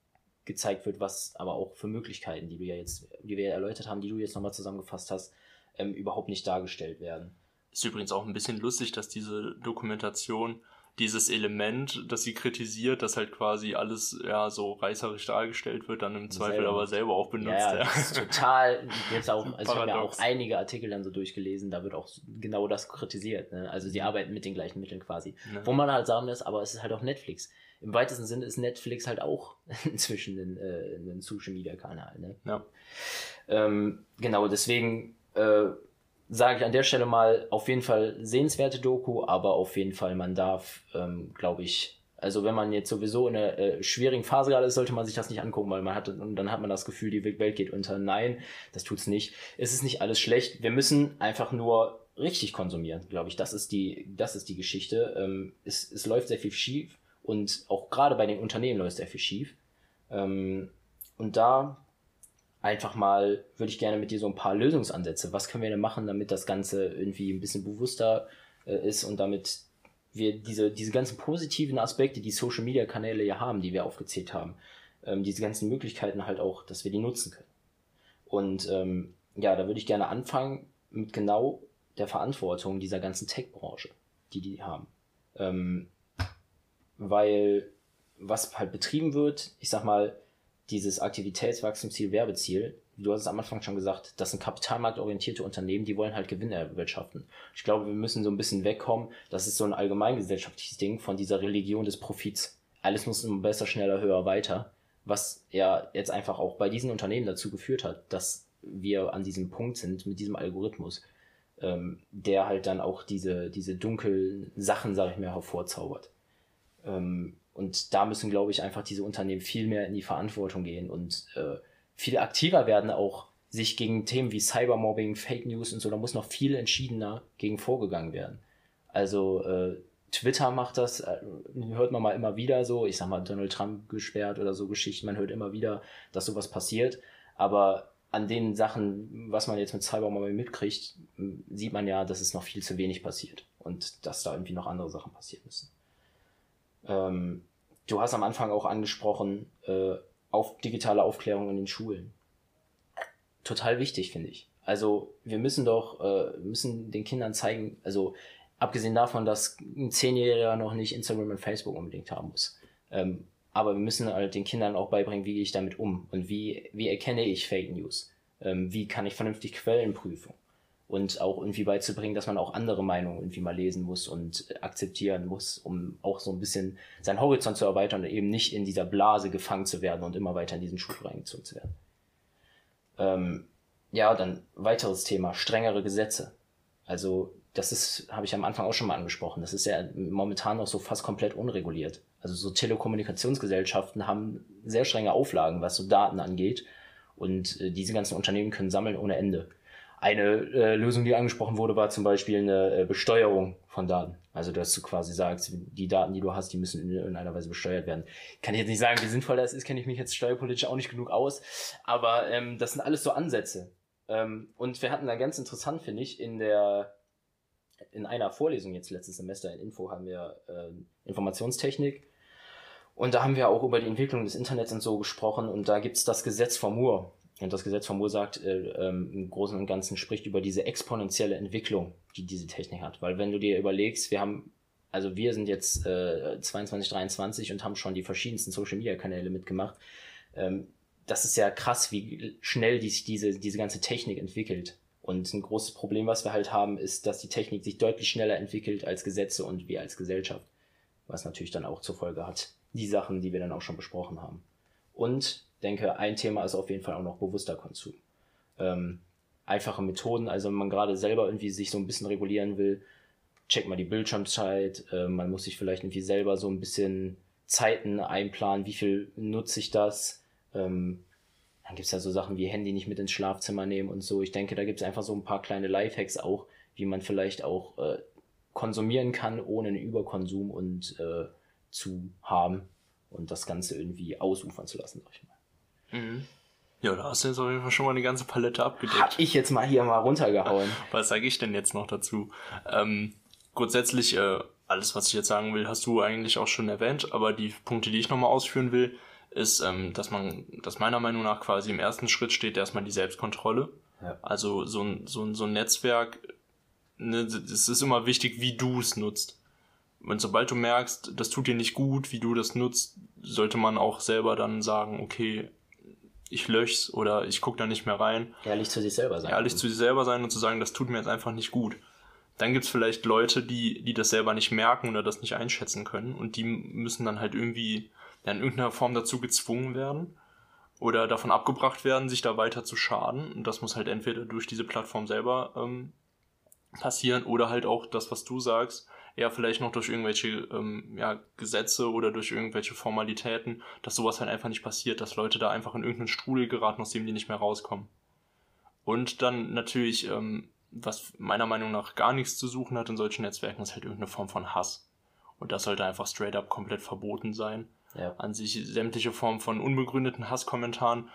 gezeigt wird, was aber auch für Möglichkeiten, die wir ja jetzt, die wir erläutert haben, die du jetzt nochmal zusammengefasst hast, ähm, überhaupt nicht dargestellt werden. Ist übrigens auch ein bisschen lustig, dass diese Dokumentation dieses Element, das sie kritisiert, dass halt quasi alles ja so reißerisch dargestellt wird, dann im Zweifel selber. aber selber auch benutzt. Ja, ja. Das ist total, jetzt auch, also ich habe ja auch einige Artikel dann so durchgelesen, da wird auch genau das kritisiert. Ne? Also sie arbeiten mit den gleichen Mitteln quasi. Ne. Wo man halt sagen muss, aber es ist halt auch Netflix. Im weitesten Sinne ist Netflix halt auch inzwischen ein, äh, ein Social Media Kanal. Ne? Ja. Ähm, genau, deswegen äh, sage ich an der Stelle mal, auf jeden Fall sehenswerte Doku, aber auf jeden Fall, man darf, ähm, glaube ich, also wenn man jetzt sowieso in einer äh, schwierigen Phase gerade ist, sollte man sich das nicht angucken, weil man hat und dann hat man das Gefühl, die Welt geht unter. Nein, das tut's nicht. Es ist nicht alles schlecht. Wir müssen einfach nur richtig konsumieren, glaube ich. Das ist die, das ist die Geschichte. Ähm, es, es läuft sehr viel schief und auch gerade bei den Unternehmen läuft sehr viel schief. Ähm, und da einfach mal, würde ich gerne mit dir so ein paar Lösungsansätze. Was können wir denn machen, damit das Ganze irgendwie ein bisschen bewusster äh, ist und damit wir diese, diese ganzen positiven Aspekte, die Social Media Kanäle ja haben, die wir aufgezählt haben, ähm, diese ganzen Möglichkeiten halt auch, dass wir die nutzen können. Und ähm, ja, da würde ich gerne anfangen mit genau der Verantwortung dieser ganzen Tech-Branche, die die haben. Ähm, weil was halt betrieben wird, ich sag mal, dieses Aktivitätswachstumsziel, Werbeziel, du hast es am Anfang schon gesagt, das sind kapitalmarktorientierte Unternehmen, die wollen halt Gewinne erwirtschaften. Ich glaube, wir müssen so ein bisschen wegkommen, das ist so ein allgemeingesellschaftliches Ding von dieser Religion des Profits. Alles muss immer besser, schneller, höher, weiter. Was ja jetzt einfach auch bei diesen Unternehmen dazu geführt hat, dass wir an diesem Punkt sind mit diesem Algorithmus, ähm, der halt dann auch diese, diese dunklen Sachen, sag ich mal, hervorzaubert. Ähm, und da müssen, glaube ich, einfach diese Unternehmen viel mehr in die Verantwortung gehen und äh, viel aktiver werden, auch sich gegen Themen wie Cybermobbing, Fake News und so, da muss noch viel entschiedener gegen vorgegangen werden. Also äh, Twitter macht das, äh, hört man mal immer wieder so, ich sag mal, Donald Trump gesperrt oder so Geschichten, man hört immer wieder, dass sowas passiert, aber an den Sachen, was man jetzt mit Cybermobbing mitkriegt, sieht man ja, dass es noch viel zu wenig passiert und dass da irgendwie noch andere Sachen passieren müssen. Ähm, du hast am Anfang auch angesprochen, äh, auf digitale Aufklärung in den Schulen. Total wichtig, finde ich. Also wir müssen doch, äh, müssen den Kindern zeigen, also abgesehen davon, dass ein Zehnjähriger noch nicht Instagram und Facebook unbedingt haben muss. Ähm, aber wir müssen halt den Kindern auch beibringen, wie gehe ich damit um und wie, wie erkenne ich Fake News? Ähm, wie kann ich vernünftig Quellen prüfen? Und auch irgendwie beizubringen, dass man auch andere Meinungen irgendwie mal lesen muss und akzeptieren muss, um auch so ein bisschen seinen Horizont zu erweitern und eben nicht in dieser Blase gefangen zu werden und immer weiter in diesen Schub reingezogen zu werden. Ähm, ja, dann weiteres Thema, strengere Gesetze. Also das ist, habe ich am Anfang auch schon mal angesprochen, das ist ja momentan noch so fast komplett unreguliert. Also so Telekommunikationsgesellschaften haben sehr strenge Auflagen, was so Daten angeht Und äh, diese ganzen Unternehmen können sammeln ohne Ende. Eine äh, Lösung, die angesprochen wurde, war zum Beispiel eine äh, Besteuerung von Daten. Also, dass du quasi sagst, die Daten, die du hast, die müssen in irgendeiner Weise besteuert werden. Kann ich jetzt nicht sagen, wie sinnvoll das ist, kenne ich mich jetzt steuerpolitisch auch nicht genug aus. Aber ähm, das sind alles so Ansätze. Ähm, und wir hatten da ganz interessant, finde ich, in der in einer Vorlesung jetzt letztes Semester in Info haben wir äh, Informationstechnik und da haben wir auch über die Entwicklung des Internets und so gesprochen und da gibt's das Gesetz von Moore. Und das Gesetz von Moore sagt, äh, ähm, im Großen und Ganzen spricht über diese exponentielle Entwicklung, die diese Technik hat. Weil wenn du dir überlegst, wir haben, also wir sind jetzt äh, 22, 23 und haben schon die verschiedensten Social-Media-Kanäle mitgemacht. Ähm, das ist ja krass, wie schnell die sich diese, diese ganze Technik entwickelt. Und ein großes Problem, was wir halt haben, ist, dass die Technik sich deutlich schneller entwickelt als Gesetze und wir als Gesellschaft. Was natürlich dann auch zur Folge hat, die Sachen, die wir dann auch schon besprochen haben. Und denke, ein Thema ist auf jeden Fall auch noch bewusster Konsum. Ähm, einfache Methoden, also wenn man gerade selber irgendwie sich so ein bisschen regulieren will, check mal die Bildschirmzeit, äh, man muss sich vielleicht irgendwie selber so ein bisschen Zeiten einplanen, wie viel nutze ich das, ähm, dann gibt's ja so Sachen wie Handy nicht mit ins Schlafzimmer nehmen und so. Ich denke, da gibt's einfach so ein paar kleine Lifehacks auch, wie man vielleicht auch äh, konsumieren kann, ohne einen Überkonsum und äh, zu haben und das Ganze irgendwie ausufern zu lassen, sag ich mal. Mhm. Ja, da hast du jetzt auf jeden Fall schon mal eine ganze Palette abgedeckt. Hab ich jetzt mal hier mal runtergehauen. Was sage ich denn jetzt noch dazu? Ähm, grundsätzlich, äh, alles, was ich jetzt sagen will, hast du eigentlich auch schon erwähnt, aber die Punkte, die ich nochmal ausführen will, ist, ähm, dass man, dass meiner Meinung nach quasi im ersten Schritt steht erstmal die Selbstkontrolle. Ja. Also so ein, so ein, so ein Netzwerk, ne, es ist immer wichtig, wie du es nutzt. Und sobald du merkst, das tut dir nicht gut, wie du das nutzt, sollte man auch selber dann sagen, okay, ich lösch's oder ich guck da nicht mehr rein. Ehrlich zu sich selber sein. Ehrlich zu sich selber sein und zu sagen, das tut mir jetzt einfach nicht gut. Dann gibt's vielleicht Leute, die, die das selber nicht merken oder das nicht einschätzen können und die müssen dann halt irgendwie in irgendeiner Form dazu gezwungen werden oder davon abgebracht werden, sich da weiter zu schaden. Und das muss halt entweder durch diese Plattform selber ähm, passieren oder halt auch das, was du sagst, eher vielleicht noch durch irgendwelche ähm, ja, Gesetze oder durch irgendwelche Formalitäten, dass sowas halt einfach nicht passiert, dass Leute da einfach in irgendeinen Strudel geraten, aus dem die nicht mehr rauskommen. Und dann natürlich, ähm, was meiner Meinung nach gar nichts zu suchen hat in solchen Netzwerken, ist halt irgendeine Form von Hass. Und das sollte einfach straight up komplett verboten sein ja. an sich sämtliche Formen von unbegründeten Hasskommentaren.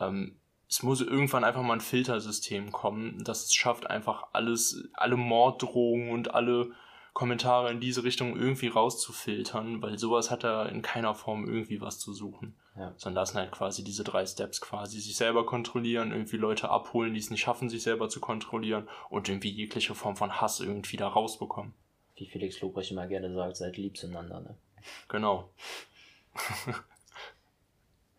Ähm, es muss irgendwann einfach mal ein Filtersystem kommen, das es schafft, einfach alles, alle Morddrohungen und alle Kommentare in diese Richtung irgendwie rauszufiltern, weil sowas hat da in keiner Form irgendwie was zu suchen. Ja. Sondern das sind halt quasi diese drei Steps quasi. Sich selber kontrollieren, irgendwie Leute abholen, die es nicht schaffen, sich selber zu kontrollieren und irgendwie jegliche Form von Hass irgendwie da rausbekommen. Wie Felix Lobrecht immer gerne sagt, seid lieb zueinander, ne? Genau.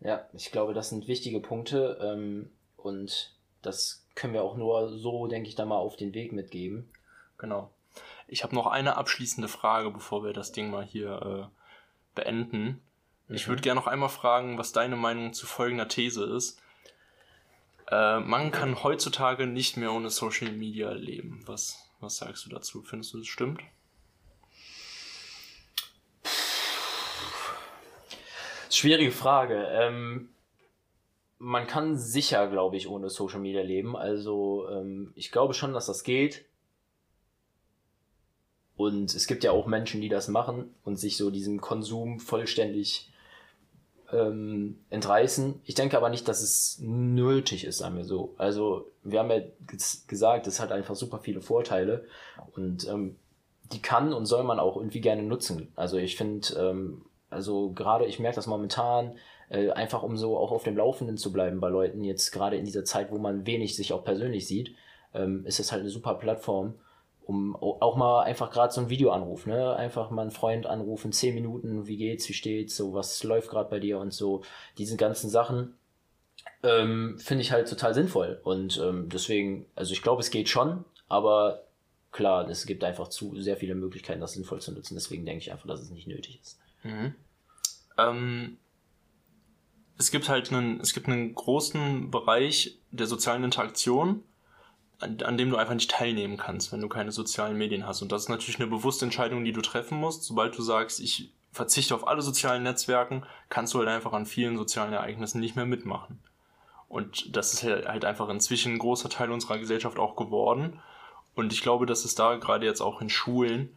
ja, ich glaube, das sind wichtige Punkte ähm, und das können wir auch nur so, denke ich, da mal auf den Weg mitgeben. Genau. Ich habe noch eine abschließende Frage, bevor wir das Ding mal hier äh, beenden. Mhm. Ich würde gerne noch einmal fragen, was deine Meinung zu folgender These ist. Äh, man kann heutzutage nicht mehr ohne Social Media leben. Was, was sagst du dazu? Findest du, das stimmt? Schwierige Frage. Ähm, man kann sicher, glaube ich, ohne Social Media leben. Also ähm, ich glaube schon, dass das geht. Und es gibt ja auch Menschen, die das machen und sich so diesem Konsum vollständig ähm, entreißen. Ich denke aber nicht, dass es nötig ist, sagen wir so. Also wir haben ja gesagt, es hat einfach super viele Vorteile und ähm, die kann und soll man auch irgendwie gerne nutzen. Also ich finde, ähm, also gerade, ich merke das momentan, äh, einfach um so auch auf dem Laufenden zu bleiben bei Leuten, jetzt gerade in dieser Zeit, wo man wenig sich auch persönlich sieht, ähm, ist es halt eine super Plattform, um auch mal einfach gerade so ein Videoanruf, ne? Einfach mal einen Freund anrufen, zehn Minuten, wie geht's, wie steht's, so was läuft gerade bei dir und so, diese ganzen Sachen. Ähm, finde ich halt total sinnvoll. Und ähm, deswegen, also ich glaube, es geht schon, aber klar, es gibt einfach zu sehr viele Möglichkeiten, das sinnvoll zu nutzen. Deswegen denke ich einfach, dass es nicht nötig ist. Mhm. Ähm, es gibt halt einen, es gibt einen großen Bereich der sozialen Interaktion, an, an, dem du einfach nicht teilnehmen kannst, wenn du keine sozialen Medien hast. Und das ist natürlich eine bewusste Entscheidung, die du treffen musst. Sobald du sagst, ich verzichte auf alle sozialen Netzwerken, kannst du halt einfach an vielen sozialen Ereignissen nicht mehr mitmachen. Und das ist halt einfach inzwischen ein großer Teil unserer Gesellschaft auch geworden. Und ich glaube, dass es da gerade jetzt auch in Schulen,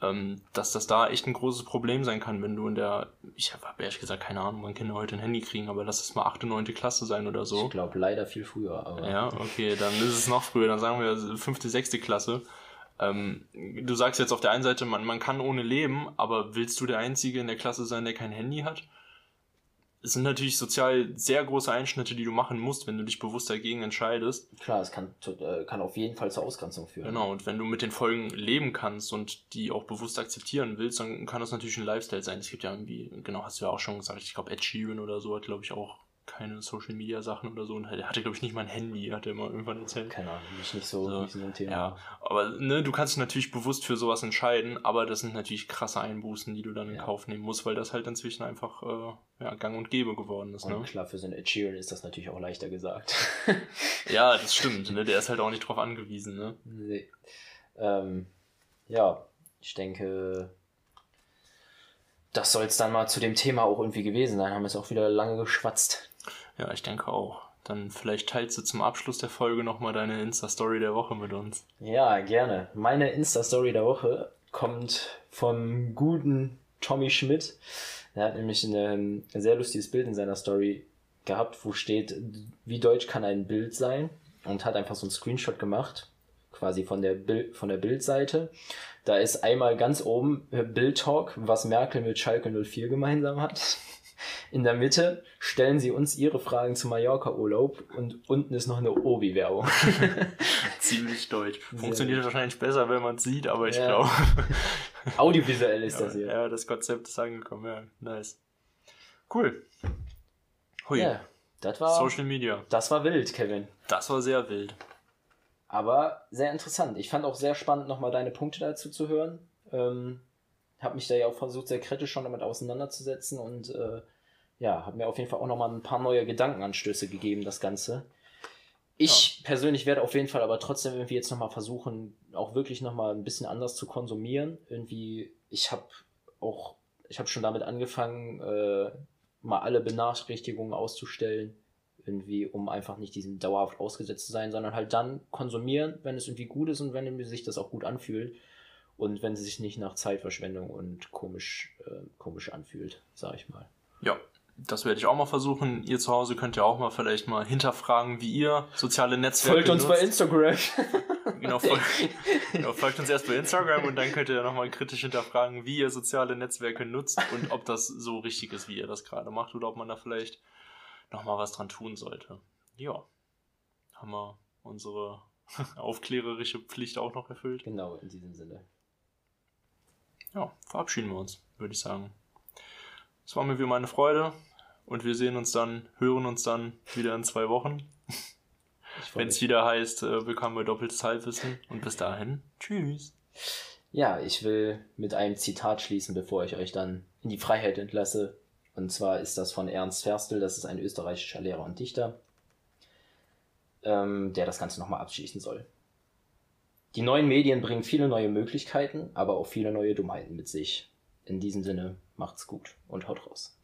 ähm, dass das da echt ein großes Problem sein kann, wenn du in der, ich habe ehrlich gesagt keine Ahnung, wann Kinder heute ein Handy kriegen, aber lass es mal 8., 9. Klasse sein oder so. Ich glaube leider viel früher. Aber ja, okay, dann ist es noch früher, dann sagen wir 5., 6. Klasse. Ähm, du sagst jetzt auf der einen Seite, man, man kann ohne leben, aber willst du der Einzige in der Klasse sein, der kein Handy hat? Es sind natürlich sozial sehr große Einschnitte, die du machen musst, wenn du dich bewusst dagegen entscheidest. Klar, es kann, äh, kann auf jeden Fall zur Ausgrenzung führen. Genau, und wenn du mit den Folgen leben kannst und die auch bewusst akzeptieren willst, dann kann das natürlich ein Lifestyle sein. Es gibt ja irgendwie, genau, hast du ja auch schon gesagt, ich glaube, Ed Sheeran oder so hat, glaube ich, auch keine Social Media Sachen oder so und er hatte glaube ich nicht mal ein Handy, hat er immer irgendwann erzählt. Keine Ahnung, mich nicht so, so nicht so ein Thema. Ja, aber ne, du kannst dich natürlich bewusst für sowas entscheiden, aber das sind natürlich krasse Einbußen, die du dann in ja. Kauf nehmen musst, weil das halt inzwischen einfach äh, ja, gang und gäbe geworden ist. Und ne? klar, für so einen Ed Sheeran ist das natürlich auch leichter gesagt. ja, das stimmt, ne? der ist halt auch nicht drauf angewiesen. Ne? Nee. Ähm, ja, ich denke, das soll es dann mal zu dem Thema auch irgendwie gewesen sein. Haben wir es auch wieder lange geschwatzt. Ja, ich denke auch. Dann vielleicht teilst du zum Abschluss der Folge nochmal deine Insta-Story der Woche mit uns. Ja, gerne. Meine Insta-Story der Woche kommt vom guten Tommy Schmidt. Er hat nämlich ein sehr lustiges Bild in seiner Story gehabt, wo steht, wie deutsch kann ein Bild sein? Und hat einfach so einen Screenshot gemacht, quasi von der, Bild, von der Bildseite. Da ist einmal ganz oben Bild Talk, was Merkel mit Schalke 04 gemeinsam hat. In der Mitte stellen sie uns ihre Fragen zum Mallorca-Urlaub und unten ist noch eine Obi-Werbung. Ziemlich deutsch. Funktioniert wahrscheinlich besser, wenn man es sieht, aber ich ja. glaube. Audiovisuell ist ja, das hier. Ja, das Konzept ist angekommen, ja. Nice. Cool. Hui. Ja, das war. Social Media. Das war wild, Kevin. Das war sehr wild. Aber sehr interessant. Ich fand auch sehr spannend, nochmal deine Punkte dazu zu hören. Ähm, habe mich da ja auch versucht, sehr kritisch schon damit auseinanderzusetzen und äh, ja, hat mir auf jeden Fall auch nochmal ein paar neue Gedankenanstöße gegeben, das Ganze. Ich ja. persönlich werde auf jeden Fall aber trotzdem irgendwie jetzt nochmal versuchen, auch wirklich nochmal ein bisschen anders zu konsumieren. Irgendwie, ich habe auch, ich habe schon damit angefangen, äh, mal alle Benachrichtigungen auszustellen, irgendwie, um einfach nicht diesem dauerhaft ausgesetzt zu sein, sondern halt dann konsumieren, wenn es irgendwie gut ist und wenn sich das auch gut anfühlt und wenn sie sich nicht nach Zeitverschwendung und komisch, äh, komisch anfühlt, sag ich mal. Ja, das werde ich auch mal versuchen. Ihr zu Hause könnt ja auch mal vielleicht mal hinterfragen, wie ihr soziale Netzwerke Folgt uns nutzt. bei Instagram. genau, folgt, genau, folgt uns erst bei Instagram und dann könnt ihr ja nochmal kritisch hinterfragen, wie ihr soziale Netzwerke nutzt und ob das so richtig ist, wie ihr das gerade macht oder ob man da vielleicht nochmal was dran tun sollte. Ja, haben wir unsere aufklärerische Pflicht auch noch erfüllt. Genau, in diesem Sinne ja, verabschieden wir uns, würde ich sagen. Es war mir wie meine Freude und wir sehen uns dann, hören uns dann wieder in zwei Wochen. Wenn es wieder heißt, äh, willkommen bei Doppeltes Halbwissen und bis dahin, tschüss. Ja, ich will mit einem Zitat schließen, bevor ich euch dann in die Freiheit entlasse. Und zwar ist das von Ernst Ferstel, das ist ein österreichischer Lehrer und Dichter, ähm, der das Ganze nochmal abschließen soll. Die neuen Medien bringen viele neue Möglichkeiten, aber auch viele neue Dummheiten mit sich. In diesem Sinne, macht's gut und haut raus.